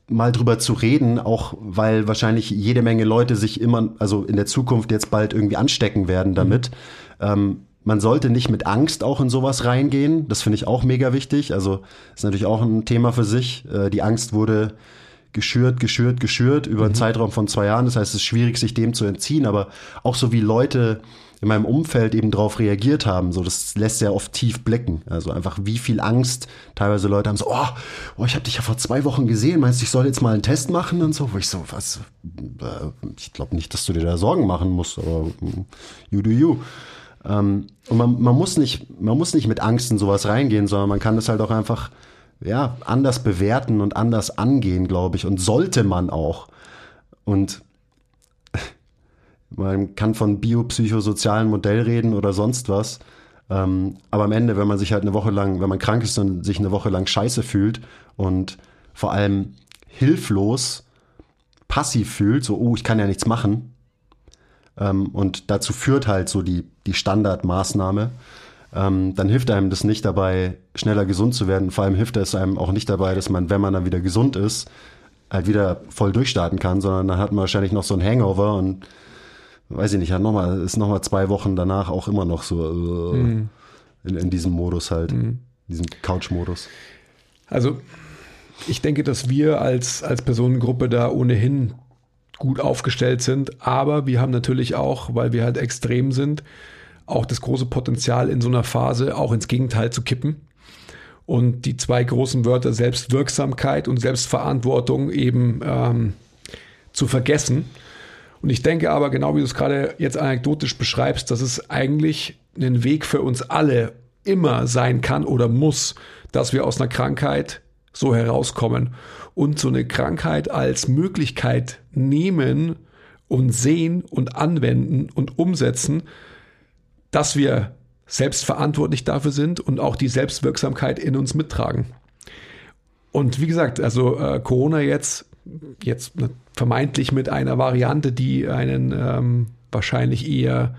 mal drüber zu reden, auch weil wahrscheinlich jede Menge Leute sich immer, also in der Zukunft jetzt bald irgendwie anstecken werden damit. Ähm, man sollte nicht mit Angst auch in sowas reingehen. Das finde ich auch mega wichtig. Also ist natürlich auch ein Thema für sich. Äh, die Angst wurde geschürt, geschürt, geschürt über einen Zeitraum von zwei Jahren. Das heißt, es ist schwierig, sich dem zu entziehen. Aber auch so wie Leute in meinem Umfeld eben darauf reagiert haben, so das lässt sehr oft tief blicken. Also einfach wie viel Angst teilweise Leute haben so, oh, oh ich habe dich ja vor zwei Wochen gesehen, meinst du, ich soll jetzt mal einen Test machen und so, wo ich so, was, äh, ich glaube nicht, dass du dir da Sorgen machen musst, aber mm, you do you. Ähm, und man, man muss nicht, man muss nicht mit Angst in sowas reingehen, sondern man kann das halt auch einfach, ja, anders bewerten und anders angehen, glaube ich, und sollte man auch. Und (laughs) man kann von biopsychosozialen Modell reden oder sonst was. Ähm, aber am Ende, wenn man sich halt eine Woche lang, wenn man krank ist und sich eine Woche lang scheiße fühlt und vor allem hilflos, passiv fühlt, so, oh, ich kann ja nichts machen. Ähm, und dazu führt halt so die, die Standardmaßnahme. Ähm, dann hilft einem das nicht dabei, schneller gesund zu werden. Vor allem hilft es einem auch nicht dabei, dass man, wenn man dann wieder gesund ist, halt wieder voll durchstarten kann, sondern dann hat man wahrscheinlich noch so ein Hangover und weiß ich nicht, hat noch mal, ist nochmal zwei Wochen danach auch immer noch so äh, mhm. in, in, diesem Modus halt, mhm. diesem Couch-Modus. Also ich denke, dass wir als, als Personengruppe da ohnehin gut aufgestellt sind, aber wir haben natürlich auch, weil wir halt extrem sind, auch das große Potenzial in so einer Phase auch ins Gegenteil zu kippen und die zwei großen Wörter Selbstwirksamkeit und Selbstverantwortung eben ähm, zu vergessen. Und ich denke aber, genau wie du es gerade jetzt anekdotisch beschreibst, dass es eigentlich ein Weg für uns alle immer sein kann oder muss, dass wir aus einer Krankheit so herauskommen und so eine Krankheit als Möglichkeit nehmen und sehen und anwenden und umsetzen, dass wir selbstverantwortlich dafür sind und auch die Selbstwirksamkeit in uns mittragen. Und wie gesagt, also äh, Corona jetzt, jetzt vermeintlich mit einer Variante, die einen ähm, wahrscheinlich eher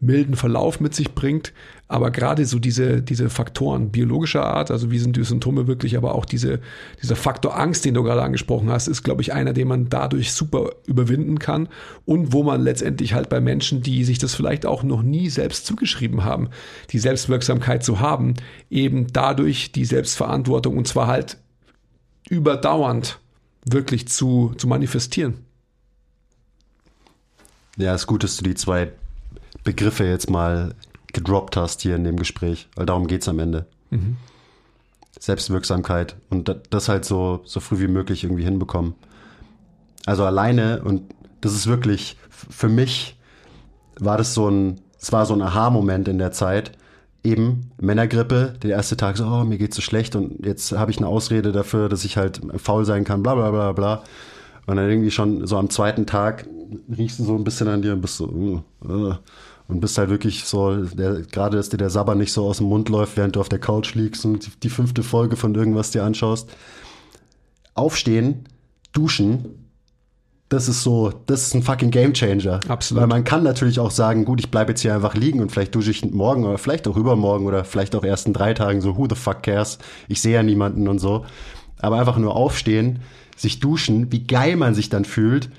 milden Verlauf mit sich bringt. Aber gerade so diese, diese Faktoren biologischer Art, also wie sind die Symptome wirklich, aber auch diese, dieser Faktor Angst, den du gerade angesprochen hast, ist, glaube ich, einer, den man dadurch super überwinden kann und wo man letztendlich halt bei Menschen, die sich das vielleicht auch noch nie selbst zugeschrieben haben, die Selbstwirksamkeit zu haben, eben dadurch die Selbstverantwortung und zwar halt überdauernd wirklich zu, zu manifestieren. Ja, es ist gut, dass du die zwei Begriffe jetzt mal gedroppt hast hier in dem Gespräch, weil darum geht es am Ende. Mhm. Selbstwirksamkeit und das halt so, so früh wie möglich irgendwie hinbekommen. Also alleine und das ist wirklich, für mich war das so ein, es war so ein Aha-Moment in der Zeit. Eben Männergrippe, der erste Tag so, oh, mir geht's so schlecht und jetzt habe ich eine Ausrede dafür, dass ich halt faul sein kann, bla bla bla bla. Und dann irgendwie schon so am zweiten Tag riechst du so ein bisschen an dir und bist so, uh, uh und bist halt wirklich so, der, gerade dass dir der Sabber nicht so aus dem Mund läuft, während du auf der Couch liegst und die, die fünfte Folge von irgendwas dir anschaust. Aufstehen, duschen, das ist so, das ist ein fucking Gamechanger. Absolut. Weil man kann natürlich auch sagen, gut, ich bleibe jetzt hier einfach liegen und vielleicht dusche ich morgen oder vielleicht auch übermorgen oder vielleicht auch erst in drei Tagen so, who the fuck cares? Ich sehe ja niemanden und so. Aber einfach nur aufstehen, sich duschen, wie geil man sich dann fühlt.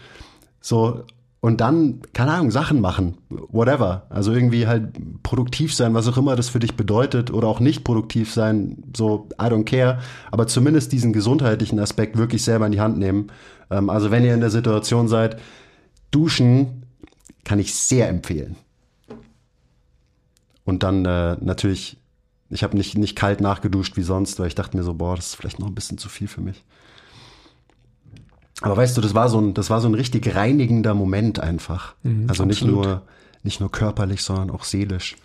So, und dann, keine Ahnung, Sachen machen, whatever. Also irgendwie halt produktiv sein, was auch immer das für dich bedeutet oder auch nicht produktiv sein, so I don't care, aber zumindest diesen gesundheitlichen Aspekt wirklich selber in die Hand nehmen. Ähm, also wenn ihr in der Situation seid, duschen kann ich sehr empfehlen. Und dann äh, natürlich, ich habe nicht, nicht kalt nachgeduscht wie sonst, weil ich dachte mir so, boah, das ist vielleicht noch ein bisschen zu viel für mich. Aber weißt du, das war so ein, das war so ein richtig reinigender Moment einfach. Mhm, also nicht nur, nicht nur körperlich, sondern auch seelisch.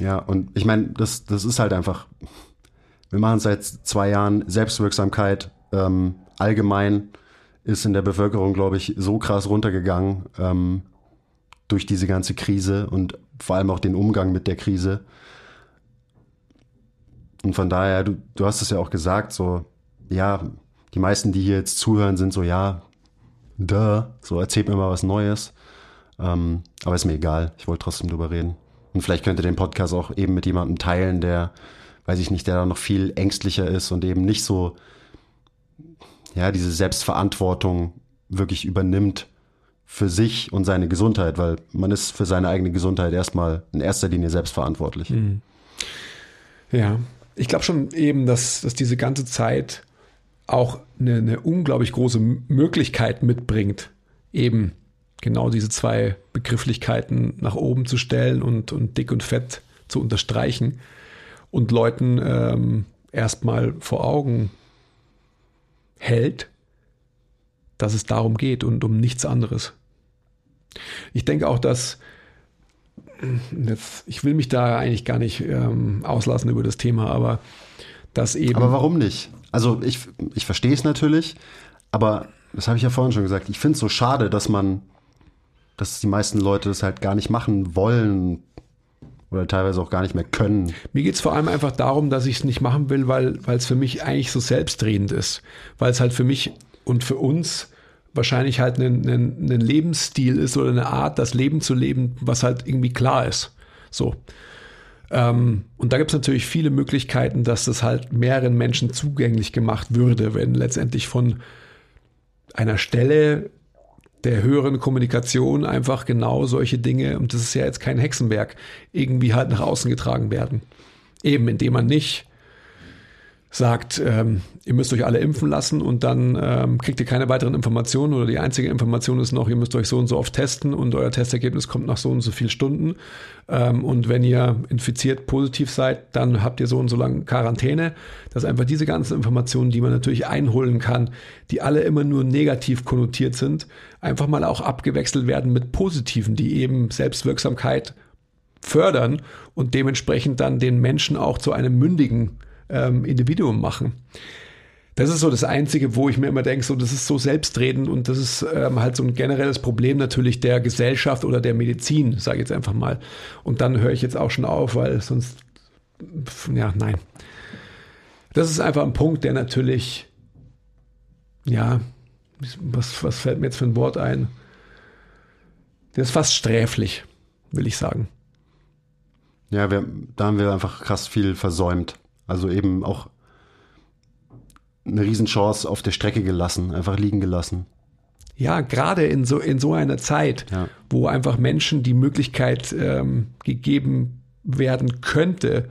Ja, und ich meine, das, das ist halt einfach, wir machen seit zwei Jahren Selbstwirksamkeit ähm, allgemein ist in der Bevölkerung, glaube ich, so krass runtergegangen ähm, durch diese ganze Krise und vor allem auch den Umgang mit der Krise. Und von daher, du, du hast es ja auch gesagt, so ja, die meisten, die hier jetzt zuhören, sind so, ja, duh, so erzählt mir mal was Neues. Ähm, aber ist mir egal, ich wollte trotzdem drüber reden. Und vielleicht könnt ihr den Podcast auch eben mit jemandem teilen, der, weiß ich nicht, der da noch viel ängstlicher ist und eben nicht so, ja, diese Selbstverantwortung wirklich übernimmt für sich und seine Gesundheit, weil man ist für seine eigene Gesundheit erstmal in erster Linie selbstverantwortlich. Mhm. Ja, ich glaube schon eben, dass, dass diese ganze Zeit auch eine, eine unglaublich große Möglichkeit mitbringt, eben genau diese zwei Begrifflichkeiten nach oben zu stellen und, und dick und fett zu unterstreichen und Leuten ähm, erstmal vor Augen hält, dass es darum geht und um nichts anderes. Ich denke auch, dass jetzt, ich will mich da eigentlich gar nicht ähm, auslassen über das Thema, aber dass eben. Aber warum nicht? Also ich, ich verstehe es natürlich, aber das habe ich ja vorhin schon gesagt. Ich finde es so schade, dass man, dass die meisten Leute das halt gar nicht machen wollen oder teilweise auch gar nicht mehr können. Mir geht es vor allem einfach darum, dass ich es nicht machen will, weil es für mich eigentlich so selbstredend ist. Weil es halt für mich und für uns wahrscheinlich halt ein, ein, ein Lebensstil ist oder eine Art, das Leben zu leben, was halt irgendwie klar ist. So. Ähm, und da gibt es natürlich viele Möglichkeiten, dass das halt mehreren Menschen zugänglich gemacht würde, wenn letztendlich von einer Stelle der höheren Kommunikation einfach genau solche Dinge, und das ist ja jetzt kein Hexenwerk, irgendwie halt nach außen getragen werden. Eben indem man nicht sagt, ähm, ihr müsst euch alle impfen lassen und dann ähm, kriegt ihr keine weiteren Informationen oder die einzige Information ist noch, ihr müsst euch so und so oft testen und euer Testergebnis kommt nach so und so vielen Stunden. Ähm, und wenn ihr infiziert positiv seid, dann habt ihr so und so lange Quarantäne. Das ist einfach diese ganzen Informationen, die man natürlich einholen kann, die alle immer nur negativ konnotiert sind, einfach mal auch abgewechselt werden mit positiven, die eben Selbstwirksamkeit fördern und dementsprechend dann den Menschen auch zu einem mündigen ähm, Individuum machen. Das ist so das Einzige, wo ich mir immer denke, so das ist so selbstredend und das ist ähm, halt so ein generelles Problem natürlich der Gesellschaft oder der Medizin, sage ich jetzt einfach mal. Und dann höre ich jetzt auch schon auf, weil sonst, ja, nein. Das ist einfach ein Punkt, der natürlich, ja, was, was fällt mir jetzt für ein Wort ein? Der ist fast sträflich, will ich sagen. Ja, wir, da haben wir einfach krass viel versäumt. Also eben auch eine Riesenchance auf der Strecke gelassen, einfach liegen gelassen. Ja, gerade in so, in so einer Zeit, ja. wo einfach Menschen die Möglichkeit ähm, gegeben werden könnte,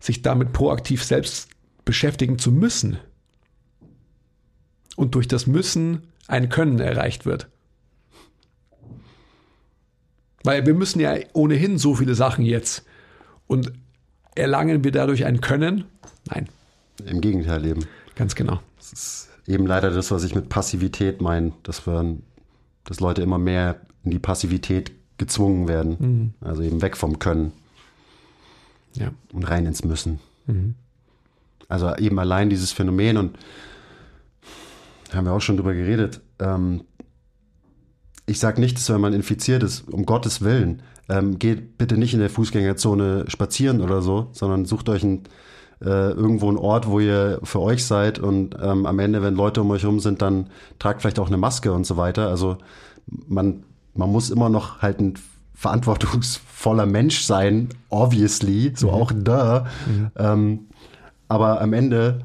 sich damit proaktiv selbst beschäftigen zu müssen. Und durch das Müssen ein Können erreicht wird. Weil wir müssen ja ohnehin so viele Sachen jetzt. Und erlangen wir dadurch ein Können? Nein. Im Gegenteil eben. Ganz genau. Das ist eben leider das, was ich mit Passivität meine, dass wir, dass Leute immer mehr in die Passivität gezwungen werden. Mhm. Also eben weg vom Können. Ja. Und rein ins Müssen. Mhm. Also eben allein dieses Phänomen und haben wir auch schon drüber geredet. Ähm, ich sage nicht, dass wenn man infiziert ist, um Gottes Willen, ähm, geht bitte nicht in der Fußgängerzone spazieren oder so, sondern sucht euch ein, äh, irgendwo einen Ort, wo ihr für euch seid und ähm, am Ende, wenn Leute um euch rum sind, dann tragt vielleicht auch eine Maske und so weiter. Also man, man muss immer noch halt ein verantwortungsvoller Mensch sein, obviously, so mhm. auch da. Mhm. Ähm, aber am Ende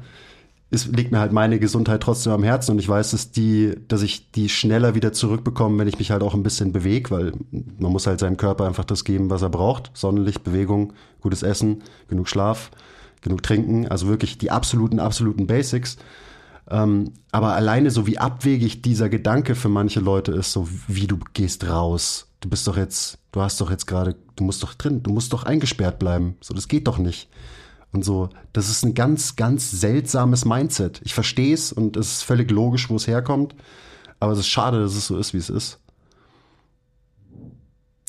ist, liegt mir halt meine Gesundheit trotzdem am Herzen und ich weiß, dass die, dass ich die schneller wieder zurückbekomme, wenn ich mich halt auch ein bisschen bewege, weil man muss halt seinem Körper einfach das geben, was er braucht. Sonnenlicht, Bewegung, gutes Essen, genug Schlaf, genug Trinken, also wirklich die absoluten, absoluten Basics. Ähm, aber alleine so wie abwegig dieser Gedanke für manche Leute ist, so wie du gehst raus. Du bist doch jetzt, du hast doch jetzt gerade, du musst doch drin, du musst doch eingesperrt bleiben. So, das geht doch nicht. Und so, das ist ein ganz, ganz seltsames Mindset. Ich verstehe es und es ist völlig logisch, wo es herkommt. Aber es ist schade, dass es so ist, wie es ist.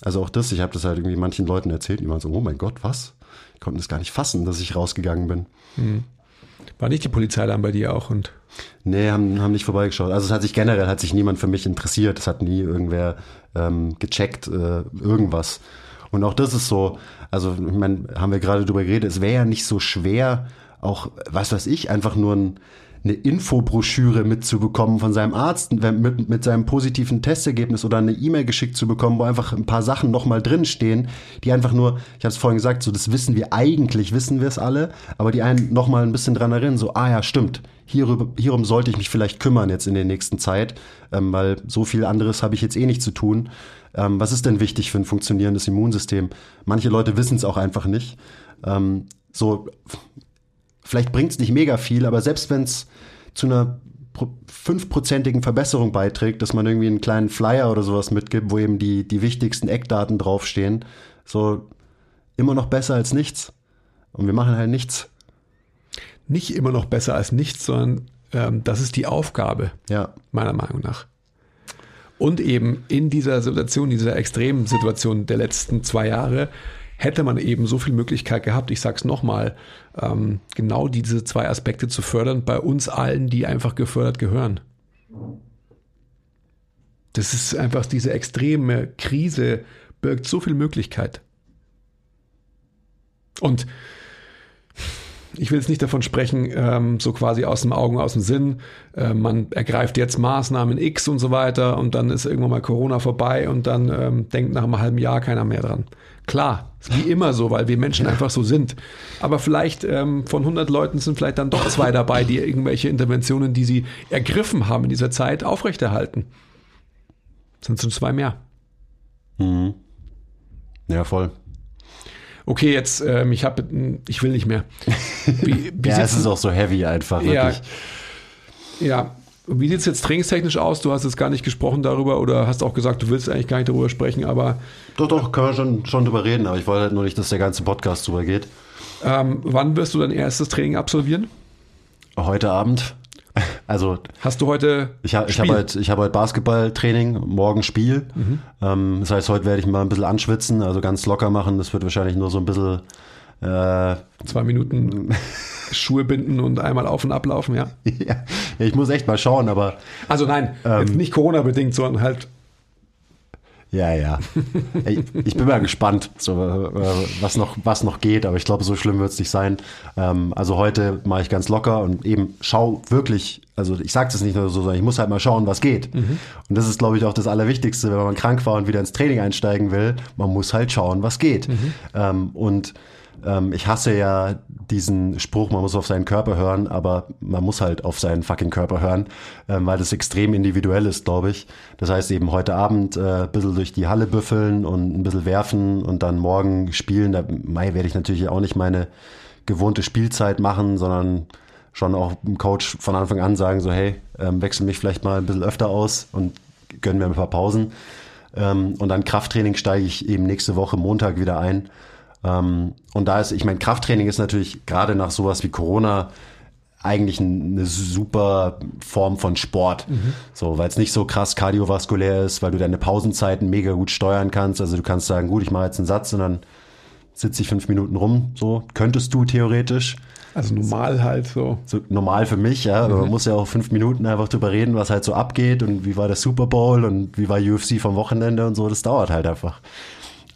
Also auch das, ich habe das halt irgendwie manchen Leuten erzählt, die waren so, oh mein Gott, was? Die konnten es gar nicht fassen, dass ich rausgegangen bin. Hm. War nicht die Polizei dann bei dir auch und? Nee, haben, haben nicht vorbeigeschaut. Also es hat sich generell, hat sich niemand für mich interessiert. Es hat nie irgendwer ähm, gecheckt, äh, irgendwas. Und auch das ist so, also ich meine, haben wir gerade drüber geredet, es wäre ja nicht so schwer, auch, was weiß ich, einfach nur ein, eine Infobroschüre mitzubekommen von seinem Arzt mit, mit seinem positiven Testergebnis oder eine E-Mail geschickt zu bekommen, wo einfach ein paar Sachen nochmal drinstehen, die einfach nur, ich habe es vorhin gesagt, so das wissen wir eigentlich, wissen wir es alle, aber die einen nochmal ein bisschen dran erinnern, so, ah ja, stimmt, hierüber, hierum sollte ich mich vielleicht kümmern jetzt in der nächsten Zeit, ähm, weil so viel anderes habe ich jetzt eh nicht zu tun. Ähm, was ist denn wichtig für ein funktionierendes Immunsystem? Manche Leute wissen es auch einfach nicht. Ähm, so, vielleicht bringt es nicht mega viel, aber selbst wenn es zu einer fünfprozentigen Verbesserung beiträgt, dass man irgendwie einen kleinen Flyer oder sowas mitgibt, wo eben die, die wichtigsten Eckdaten draufstehen, so immer noch besser als nichts. Und wir machen halt nichts. Nicht immer noch besser als nichts, sondern ähm, das ist die Aufgabe, ja. meiner Meinung nach. Und eben in dieser Situation, dieser extremen Situation der letzten zwei Jahre, hätte man eben so viel Möglichkeit gehabt, ich sage es nochmal, ähm, genau diese zwei Aspekte zu fördern bei uns allen, die einfach gefördert gehören. Das ist einfach diese extreme Krise birgt so viel Möglichkeit. Und ich will jetzt nicht davon sprechen, ähm, so quasi aus dem Augen, aus dem Sinn. Äh, man ergreift jetzt Maßnahmen X und so weiter und dann ist irgendwann mal Corona vorbei und dann ähm, denkt nach einem halben Jahr keiner mehr dran. Klar, ist wie immer so, weil wir Menschen einfach so sind. Aber vielleicht ähm, von 100 Leuten sind vielleicht dann doch zwei dabei, die irgendwelche Interventionen, die sie ergriffen haben in dieser Zeit, aufrechterhalten. Sind schon zwei mehr. Mhm. Ja, voll. Okay, jetzt, ähm, ich habe, ich will nicht mehr. Wie, (laughs) wie ja, es ist auch so heavy einfach, wirklich. Ja, ja. Wie sieht es jetzt trainingstechnisch aus? Du hast jetzt gar nicht gesprochen darüber oder hast auch gesagt, du willst eigentlich gar nicht darüber sprechen, aber. Doch, doch, können wir schon, schon drüber reden, aber ich wollte halt nur nicht, dass der ganze Podcast drüber geht. Ähm, wann wirst du dein erstes Training absolvieren? Heute Abend. (laughs) Also hast du heute? Ich, ich habe halt, ich habe halt Basketballtraining, morgen Spiel. Mhm. Ähm, das heißt, heute werde ich mal ein bisschen anschwitzen, also ganz locker machen. Das wird wahrscheinlich nur so ein bisschen äh, zwei Minuten (laughs) Schuhe binden und einmal auf und ablaufen, ja. (laughs) ja. ich muss echt mal schauen, aber. Also nein, ähm, nicht Corona-bedingt, sondern halt ja, ja. Ich, bin mal gespannt, so, äh, was, noch, was noch geht, aber ich glaube, so schlimm wird es nicht sein. Ähm, also heute mache ich ganz locker und eben schau wirklich, also ich sage das nicht nur so, sondern ich muss halt mal schauen, was geht. Mhm. Und das ist, glaube ich, auch das Allerwichtigste, wenn man krank war und wieder ins Training einsteigen will. Man muss halt schauen, was geht. Mhm. Ähm, und ähm, ich hasse ja diesen Spruch, man muss auf seinen Körper hören, aber man muss halt auf seinen fucking Körper hören, ähm, weil das extrem individuell ist, glaube ich. Das heißt eben heute Abend äh, ein bisschen durch die Halle büffeln und ein bisschen werfen und dann morgen spielen. Da Mai werde ich natürlich auch nicht meine gewohnte Spielzeit machen, sondern schon auch dem Coach von Anfang an sagen, so hey, ähm, wechsel mich vielleicht mal ein bisschen öfter aus und gönnen mir ein paar Pausen. Ähm, und dann Krafttraining steige ich eben nächste Woche Montag wieder ein. Ähm, und da ist, ich meine, Krafttraining ist natürlich gerade nach sowas wie Corona eigentlich eine super Form von Sport. Mhm. So, weil es nicht so krass kardiovaskulär ist, weil du deine Pausenzeiten mega gut steuern kannst. Also du kannst sagen, gut, ich mache jetzt einen Satz und dann sitze ich fünf Minuten rum. So, könntest du theoretisch. Also normal halt so. so normal für mich, ja. Mhm. Man muss ja auch fünf Minuten einfach drüber reden, was halt so abgeht und wie war der Super Bowl und wie war UFC vom Wochenende und so. Das dauert halt einfach.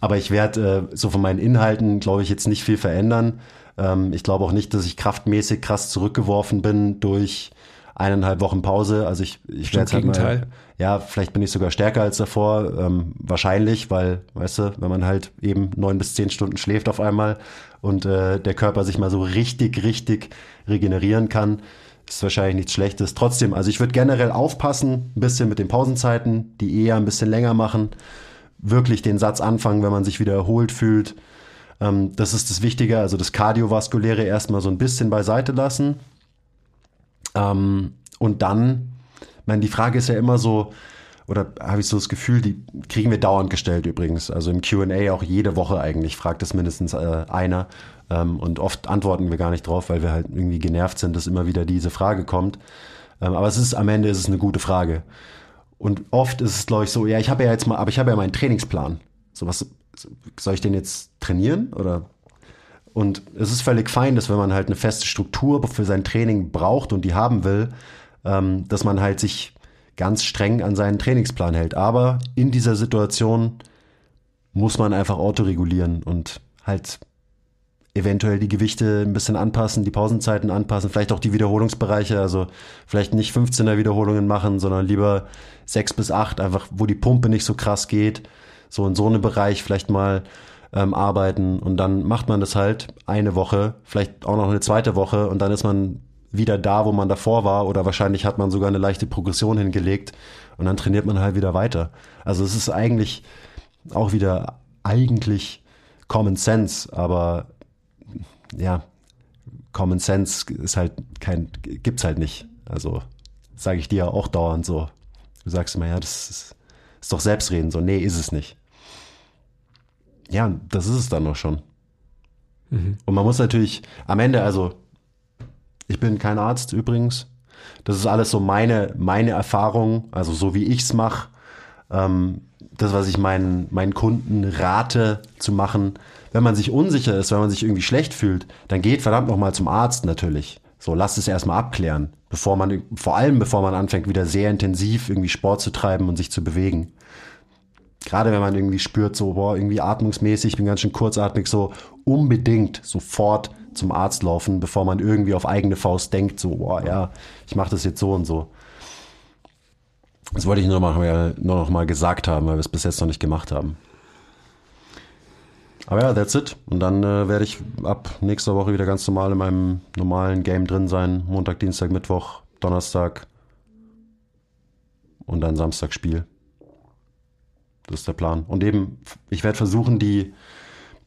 Aber ich werde äh, so von meinen Inhalten, glaube ich, jetzt nicht viel verändern. Ähm, ich glaube auch nicht, dass ich kraftmäßig krass zurückgeworfen bin durch eineinhalb Wochen Pause. Also ich, ich werde halt mal, ja, vielleicht bin ich sogar stärker als davor. Ähm, wahrscheinlich, weil, weißt du, wenn man halt eben neun bis zehn Stunden schläft auf einmal und äh, der Körper sich mal so richtig, richtig regenerieren kann, ist wahrscheinlich nichts Schlechtes. Trotzdem, also ich würde generell aufpassen, ein bisschen mit den Pausenzeiten, die eher ein bisschen länger machen wirklich den Satz anfangen, wenn man sich wieder erholt fühlt. Ähm, das ist das Wichtige, also das Kardiovaskuläre erstmal so ein bisschen beiseite lassen. Ähm, und dann, ich meine, die Frage ist ja immer so, oder habe ich so das Gefühl, die kriegen wir dauernd gestellt übrigens. Also im QA auch jede Woche eigentlich, fragt es mindestens äh, einer. Ähm, und oft antworten wir gar nicht drauf, weil wir halt irgendwie genervt sind, dass immer wieder diese Frage kommt. Ähm, aber es ist am Ende ist es eine gute Frage. Und oft ist es, glaube ich, so, ja, ich habe ja jetzt mal, aber ich habe ja meinen Trainingsplan. So was, soll ich den jetzt trainieren? Oder? Und es ist völlig fein, dass wenn man halt eine feste Struktur für sein Training braucht und die haben will, ähm, dass man halt sich ganz streng an seinen Trainingsplan hält. Aber in dieser Situation muss man einfach autoregulieren und halt eventuell die Gewichte ein bisschen anpassen, die Pausenzeiten anpassen, vielleicht auch die Wiederholungsbereiche, also vielleicht nicht 15er Wiederholungen machen, sondern lieber 6 bis 8, einfach wo die Pumpe nicht so krass geht, so in so einem Bereich vielleicht mal ähm, arbeiten und dann macht man das halt eine Woche, vielleicht auch noch eine zweite Woche und dann ist man wieder da, wo man davor war oder wahrscheinlich hat man sogar eine leichte Progression hingelegt und dann trainiert man halt wieder weiter. Also es ist eigentlich auch wieder eigentlich Common Sense, aber ja, Common Sense ist halt kein, gibt's halt nicht. Also sage ich dir auch dauernd so. Du sagst immer, ja, das ist, ist doch Selbstreden. So, nee, ist es nicht. Ja, das ist es dann noch schon. Mhm. Und man muss natürlich am Ende, also ich bin kein Arzt übrigens. Das ist alles so meine, meine Erfahrung, also so wie ich's mache. Ähm, das, was ich meinen, meinen Kunden rate zu machen, wenn man sich unsicher ist, wenn man sich irgendwie schlecht fühlt, dann geht verdammt nochmal zum Arzt natürlich. So, lasst es erstmal abklären, bevor man, vor allem bevor man anfängt, wieder sehr intensiv irgendwie Sport zu treiben und sich zu bewegen. gerade wenn man irgendwie spürt, so, boah, irgendwie atmungsmäßig, ich bin ganz schön kurzatmig, so unbedingt sofort zum Arzt laufen, bevor man irgendwie auf eigene Faust denkt, so, boah, ja, ich mache das jetzt so und so. Das wollte ich nur noch mal, nur noch mal gesagt haben, weil wir es bis jetzt noch nicht gemacht haben. Aber ja, that's it. Und dann äh, werde ich ab nächster Woche wieder ganz normal in meinem normalen Game drin sein. Montag, Dienstag, Mittwoch, Donnerstag und dann Samstag Spiel. Das ist der Plan. Und eben, ich werde versuchen, die,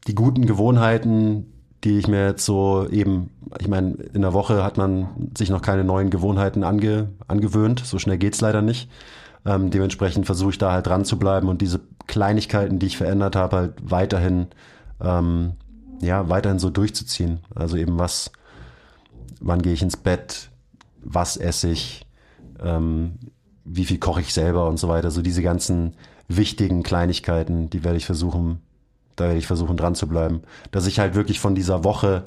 die guten Gewohnheiten, die ich mir jetzt so eben, ich meine, in der Woche hat man sich noch keine neuen Gewohnheiten ange, angewöhnt. So schnell geht's leider nicht. Ähm, dementsprechend versuche ich da halt dran zu bleiben und diese Kleinigkeiten, die ich verändert habe, halt weiterhin, ähm, ja, weiterhin so durchzuziehen. Also eben was, wann gehe ich ins Bett, was esse ich, ähm, wie viel koche ich selber und so weiter. So diese ganzen wichtigen Kleinigkeiten, die werde ich versuchen, da werde ich versuchen dran zu bleiben. Dass ich halt wirklich von dieser Woche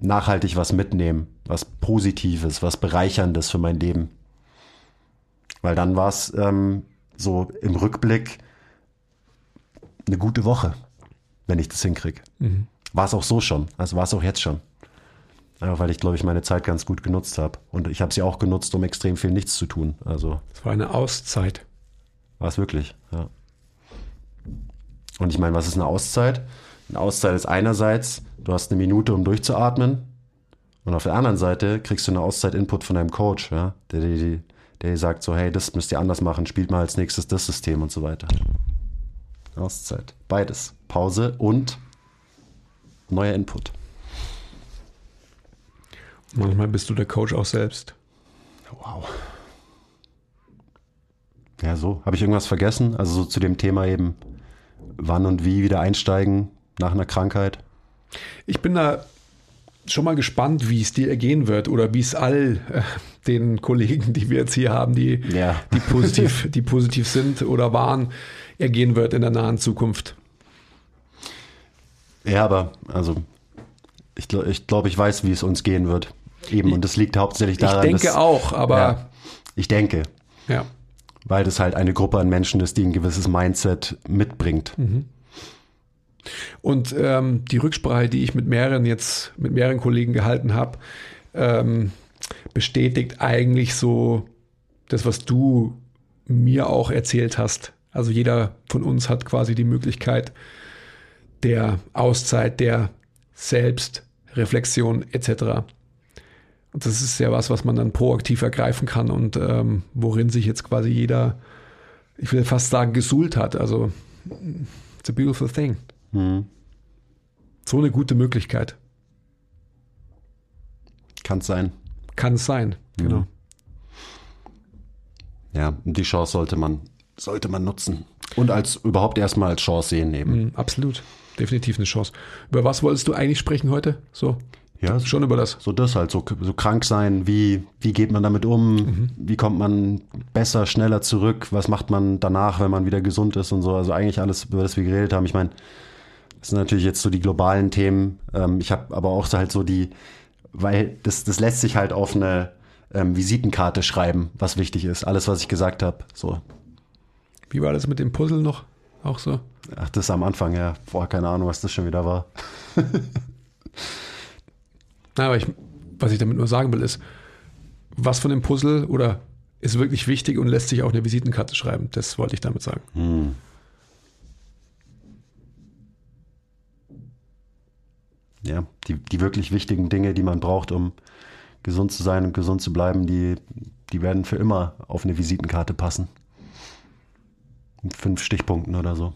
nachhaltig was mitnehme, was Positives, was Bereicherndes für mein Leben. Weil dann war es ähm, so im Rückblick eine gute Woche, wenn ich das hinkriege. Mhm. War es auch so schon, also war es auch jetzt schon. Einfach weil ich, glaube ich, meine Zeit ganz gut genutzt habe. Und ich habe sie auch genutzt, um extrem viel nichts zu tun. Also. Es war eine Auszeit. War es wirklich. Und ich meine, was ist eine Auszeit? Eine Auszeit ist einerseits, du hast eine Minute, um durchzuatmen. Und auf der anderen Seite kriegst du eine Auszeit-Input von deinem Coach, ja, der, der, der dir sagt so, hey, das müsst ihr anders machen, spielt mal als nächstes das System und so weiter. Auszeit. Beides. Pause und neuer Input. Manchmal bist du der Coach auch selbst. Wow. Ja, so. Habe ich irgendwas vergessen? Also so zu dem Thema eben, wann und wie wieder einsteigen nach einer Krankheit? Ich bin da schon mal gespannt, wie es dir ergehen wird oder wie es all äh, den Kollegen, die wir jetzt hier haben, die, ja. die, positiv, (laughs) die positiv sind oder waren, ergehen wird in der nahen Zukunft. Ja, aber also ich glaube, ich, glaub, ich weiß, wie es uns gehen wird. Eben, und das liegt hauptsächlich daran. Ich denke dass, auch, aber. Ja, ich denke. Ja. Weil das halt eine Gruppe an Menschen ist, die ein gewisses Mindset mitbringt. Mhm. Und ähm, die Rücksprache, die ich mit mehreren jetzt, mit mehreren Kollegen gehalten habe, ähm, bestätigt eigentlich so das, was du mir auch erzählt hast. Also jeder von uns hat quasi die Möglichkeit der Auszeit, der Selbstreflexion etc. Das ist ja was, was man dann proaktiv ergreifen kann und ähm, worin sich jetzt quasi jeder, ich will fast sagen, gesuhlt hat. Also, it's a beautiful thing. Mhm. So eine gute Möglichkeit. Kann es sein. Kann es sein, mhm. genau. Ja, die Chance sollte man, sollte man nutzen. Und als überhaupt erstmal als Chance sehen eben. Mhm, absolut. Definitiv eine Chance. Über was wolltest du eigentlich sprechen heute? So? Ja, schon über das. So das halt, so, so krank sein, wie, wie geht man damit um, mhm. wie kommt man besser, schneller zurück, was macht man danach, wenn man wieder gesund ist und so. Also eigentlich alles, über das wir geredet haben. Ich meine, das sind natürlich jetzt so die globalen Themen. Ähm, ich habe aber auch halt so die, weil das, das lässt sich halt auf eine ähm, Visitenkarte schreiben, was wichtig ist. Alles, was ich gesagt habe. So. Wie war das mit dem Puzzle noch? Auch so? Ach, das am Anfang, ja. Boah, keine Ahnung, was das schon wieder war. (laughs) Aber ich, was ich damit nur sagen will, ist, was von dem Puzzle oder ist wirklich wichtig und lässt sich auch eine Visitenkarte schreiben. Das wollte ich damit sagen. Hm. Ja, die, die wirklich wichtigen Dinge, die man braucht, um gesund zu sein und gesund zu bleiben, die, die werden für immer auf eine Visitenkarte passen. Mit fünf Stichpunkten oder so.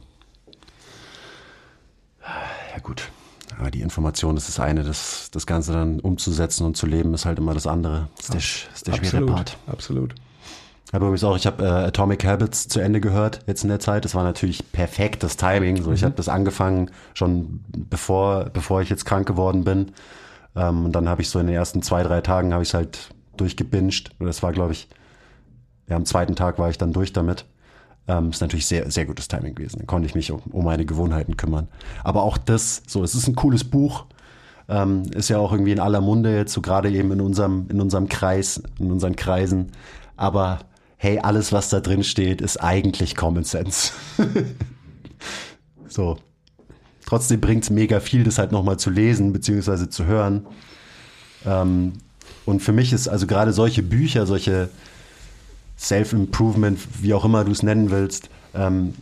Ja, gut. Aber die Information ist das eine, das, das Ganze dann umzusetzen und zu leben, ist halt immer das andere. Das ist der, ist der schwere Part. Absolut. Aber übrigens auch, ich habe äh, Atomic Habits zu Ende gehört jetzt in der Zeit. Das war natürlich perfektes Timing. So, mhm. ich habe das angefangen schon bevor, bevor ich jetzt krank geworden bin. Ähm, und dann habe ich so in den ersten zwei, drei Tagen habe ich es halt durchgebinged. Und das war, glaube ich, ja, am zweiten Tag war ich dann durch damit. Ähm, ist natürlich sehr, sehr gutes Timing gewesen. Dann konnte ich mich um, um meine Gewohnheiten kümmern. Aber auch das, so, es ist ein cooles Buch. Ähm, ist ja auch irgendwie in aller Munde jetzt, so gerade eben in unserem, in unserem Kreis, in unseren Kreisen. Aber hey, alles, was da drin steht, ist eigentlich Common Sense. (laughs) So. Trotzdem bringt es mega viel, das halt nochmal zu lesen, beziehungsweise zu hören. Ähm, und für mich ist also gerade solche Bücher, solche Self-Improvement, wie auch immer du es nennen willst, ähm,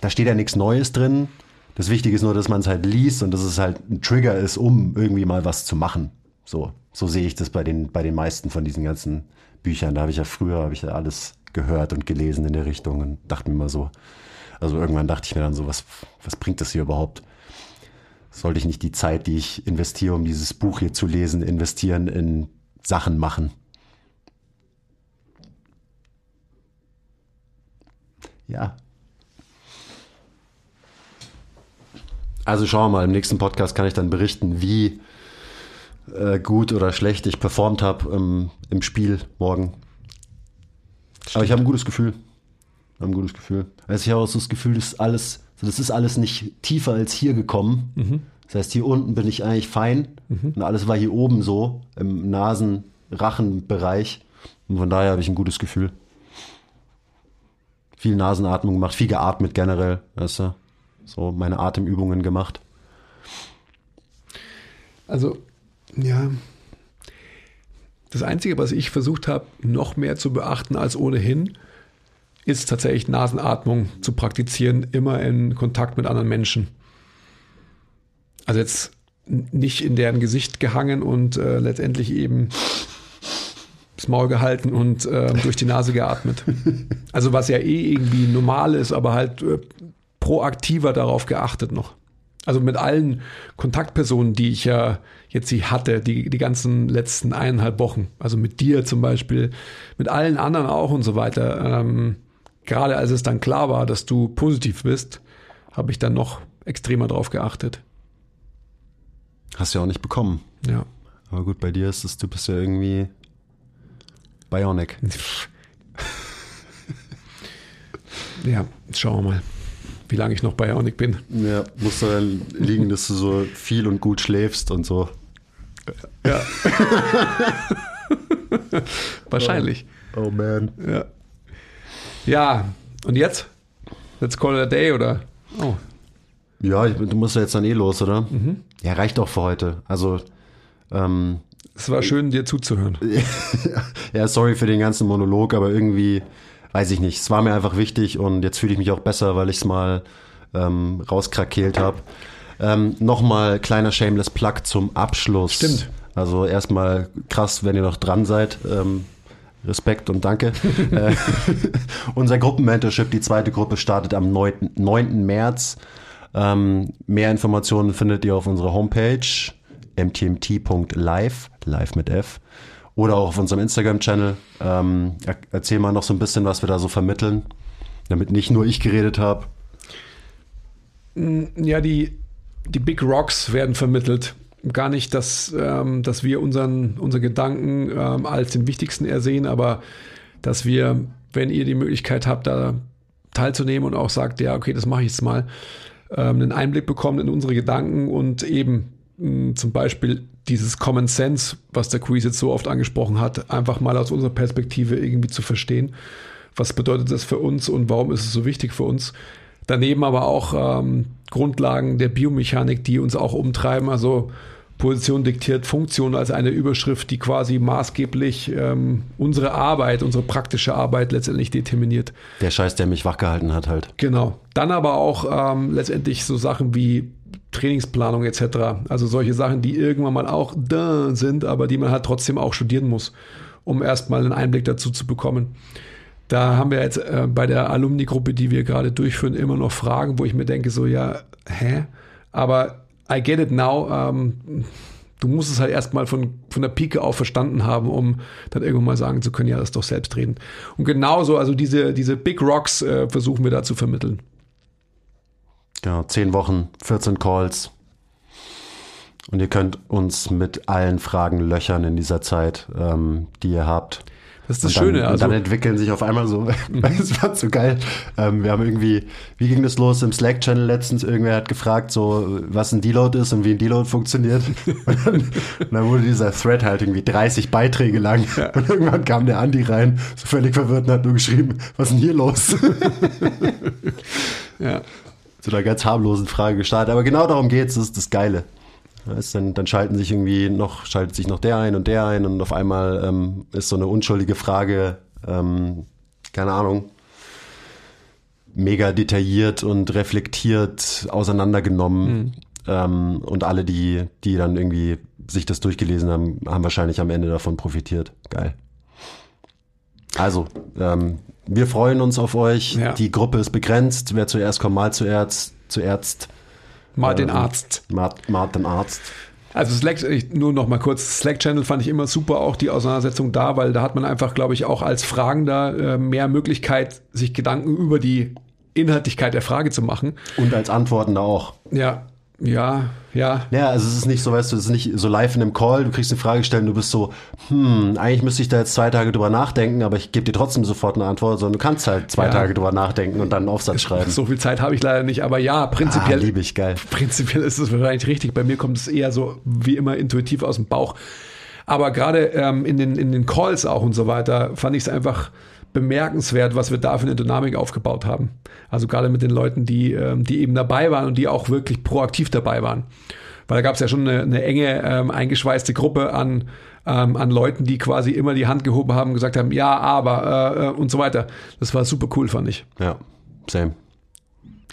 da steht ja nichts Neues drin. Das Wichtige ist nur, dass man es halt liest und dass es halt ein Trigger ist, um irgendwie mal was zu machen. So, so sehe ich das bei den, bei den meisten von diesen ganzen Büchern. Da habe ich ja früher, habe ich ja alles gehört und gelesen in der Richtung und dachte mir immer so, also irgendwann dachte ich mir dann so, was, was bringt das hier überhaupt? Sollte ich nicht die Zeit, die ich investiere, um dieses Buch hier zu lesen, investieren in Sachen machen? Ja. Also schauen wir mal, im nächsten Podcast kann ich dann berichten, wie äh, gut oder schlecht ich performt habe ähm, im Spiel morgen. Stimmt. Aber ich habe ein gutes Gefühl. Hab ein gutes Gefühl. Also ich habe auch so das Gefühl, das ist alles, das ist alles nicht tiefer als hier gekommen. Mhm. Das heißt, hier unten bin ich eigentlich fein mhm. und alles war hier oben so im Nasen-Rachen-Bereich. Und von daher habe ich ein gutes Gefühl. Viel Nasenatmung gemacht, viel geatmet generell, weißt du? So meine Atemübungen gemacht. Also ja. Das Einzige, was ich versucht habe, noch mehr zu beachten als ohnehin, ist tatsächlich Nasenatmung zu praktizieren, immer in Kontakt mit anderen Menschen. Also jetzt nicht in deren Gesicht gehangen und äh, letztendlich eben das Maul gehalten und äh, durch die Nase geatmet. (laughs) Also was ja eh irgendwie normal ist, aber halt äh, proaktiver darauf geachtet noch. Also mit allen Kontaktpersonen, die ich ja jetzt sie hatte, die, die ganzen letzten eineinhalb Wochen. Also mit dir zum Beispiel, mit allen anderen auch und so weiter. Ähm, gerade als es dann klar war, dass du positiv bist, habe ich dann noch extremer drauf geachtet. Hast du ja auch nicht bekommen. Ja. Aber gut, bei dir ist es, du bist ja irgendwie Bionic. (laughs) ja, schauen wir mal wie lange ich noch bei Ionic bin. Ja, muss daran liegen, dass du so viel und gut schläfst und so. Ja. (laughs) Wahrscheinlich. Oh, oh, man. Ja. Ja, und jetzt? Let's call it a day, oder? Oh. Ja, du musst ja jetzt dann eh los, oder? Mhm. Ja, reicht doch für heute. Also, ähm, Es war schön, dir zuzuhören. (laughs) ja, sorry für den ganzen Monolog, aber irgendwie weiß ich nicht. Es war mir einfach wichtig und jetzt fühle ich mich auch besser, weil ich es mal ähm, rauskrakeelt habe. Ähm, Nochmal kleiner Shameless Plug zum Abschluss. Stimmt. Also erstmal krass, wenn ihr noch dran seid. Ähm, Respekt und danke. (laughs) äh, (laughs) unser Gruppenmentorship, die zweite Gruppe, startet am 9. 9. März. Ähm, mehr Informationen findet ihr auf unserer Homepage mtmt.live, live mit F oder auch auf unserem Instagram-Channel. Ähm, erzähl mal noch so ein bisschen, was wir da so vermitteln, damit nicht nur ich geredet habe. Mm, ja, die, die Big Rocks werden vermittelt. Gar nicht, dass, ähm, dass wir unseren, unsere Gedanken ähm, als den wichtigsten ersehen, aber dass wir, wenn ihr die Möglichkeit habt, da teilzunehmen und auch sagt, ja, okay, das mache ich jetzt mal, ähm, einen Einblick bekommt in unsere Gedanken und eben mh, zum Beispiel dieses Common Sense, was der Quiz jetzt so oft angesprochen hat, einfach mal aus unserer Perspektive irgendwie zu verstehen. Was bedeutet das für uns und warum ist es so wichtig für uns? Daneben aber auch ähm, Grundlagen der Biomechanik, die uns auch umtreiben. Also Position diktiert Funktion als eine Überschrift, die quasi maßgeblich ähm, unsere Arbeit, unsere praktische Arbeit letztendlich determiniert. Der Scheiß, der mich wachgehalten hat halt. Genau. Dann aber auch ähm, letztendlich so Sachen wie Trainingsplanung etc. Also solche Sachen, die irgendwann mal auch da sind, aber die man halt trotzdem auch studieren muss, um erstmal einen Einblick dazu zu bekommen. Da haben wir jetzt äh, bei der Alumni-Gruppe, die wir gerade durchführen, immer noch Fragen, wo ich mir denke, so ja, hä? Aber I get it now. Ähm, du musst es halt erstmal von, von der Pike auf verstanden haben, um dann irgendwann mal sagen zu können, ja, das ist doch selbstredend. Und genauso, also diese, diese Big Rocks äh, versuchen wir da zu vermitteln. Genau, zehn Wochen, 14 Calls. Und ihr könnt uns mit allen Fragen löchern in dieser Zeit, ähm, die ihr habt. Das ist das dann, Schöne. Also. Und dann entwickeln sich auf einmal so, (laughs) es war so geil. Ähm, wir haben irgendwie, wie ging das los im Slack-Channel letztens? Irgendwer hat gefragt, so, was ein Deload ist und wie ein Deload funktioniert. Und (laughs) dann, und dann wurde dieser Thread halt irgendwie 30 Beiträge lang. Ja. Und irgendwann kam der Andi rein, so völlig verwirrt und hat nur geschrieben, was ist denn hier los? (laughs) ja. Zu einer ganz harmlosen Frage gestartet. Aber genau darum geht's, das ist das Geile. Weißt, dann, dann schalten sich irgendwie noch, schaltet sich noch der ein und der ein und auf einmal ähm, ist so eine unschuldige Frage, ähm, keine Ahnung, mega detailliert und reflektiert auseinandergenommen. Mhm. Ähm, und alle, die, die dann irgendwie sich das durchgelesen haben, haben wahrscheinlich am Ende davon profitiert. Geil. Also, ähm, wir freuen uns auf euch. Ja. Die Gruppe ist begrenzt. Wer zuerst kommt, mal zuerst. Zuerst. Mal den ähm, Arzt. Mal, mal den Arzt. Also Slack, nur noch mal kurz, Slack-Channel fand ich immer super, auch die Auseinandersetzung da, weil da hat man einfach, glaube ich, auch als Fragender äh, mehr Möglichkeit, sich Gedanken über die Inhaltlichkeit der Frage zu machen. Und als Antwortender auch. Ja, ja, ja. Ja, also es ist nicht so, weißt du, es ist nicht so live in einem Call, du kriegst eine Frage gestellt und du bist so, hm, eigentlich müsste ich da jetzt zwei Tage drüber nachdenken, aber ich gebe dir trotzdem sofort eine Antwort, sondern du kannst halt zwei ja. Tage drüber nachdenken und dann einen Aufsatz (laughs) schreiben. So viel Zeit habe ich leider nicht, aber ja, prinzipiell. Ah, liebe ich, geil. Prinzipiell ist es wahrscheinlich richtig. Bei mir kommt es eher so wie immer intuitiv aus dem Bauch. Aber gerade ähm, in, den, in den Calls auch und so weiter fand ich es einfach bemerkenswert, was wir da für eine Dynamik aufgebaut haben. Also gerade mit den Leuten, die, ähm, die eben dabei waren und die auch wirklich proaktiv dabei waren. Weil da gab es ja schon eine, eine enge, ähm, eingeschweißte Gruppe an, ähm, an Leuten, die quasi immer die Hand gehoben haben und gesagt haben, ja, aber äh, äh und so weiter. Das war super cool, fand ich. Ja, same.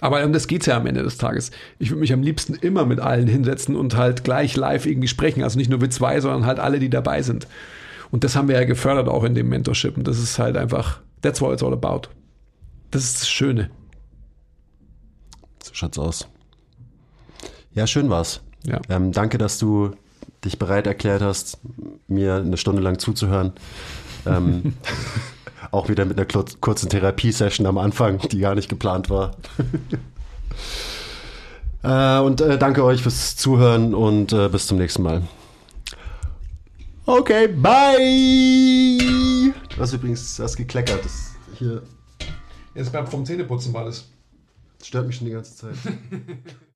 Aber um das geht's ja am Ende des Tages. Ich würde mich am liebsten immer mit allen hinsetzen und halt gleich live irgendwie sprechen. Also nicht nur wir zwei, sondern halt alle, die dabei sind. Und das haben wir ja gefördert auch in dem Mentorship. Und das ist halt einfach, that's what it's all about. Das ist das Schöne. So schaut's aus. Ja, schön war's. Ja. Ähm, danke, dass du dich bereit erklärt hast, mir eine Stunde lang zuzuhören. ähm, (laughs) auch wieder mit einer kurzen Therapiesession am Anfang, die gar nicht geplant war. (laughs) äh, und äh, danke euch fürs Zuhören und äh, bis zum nächsten Mal. Okay, bye. Du hast übrigens das gekleckert. Das hier. Jetzt beim vom Zähneputzen war. Das stört mich schon die ganze Zeit. (laughs)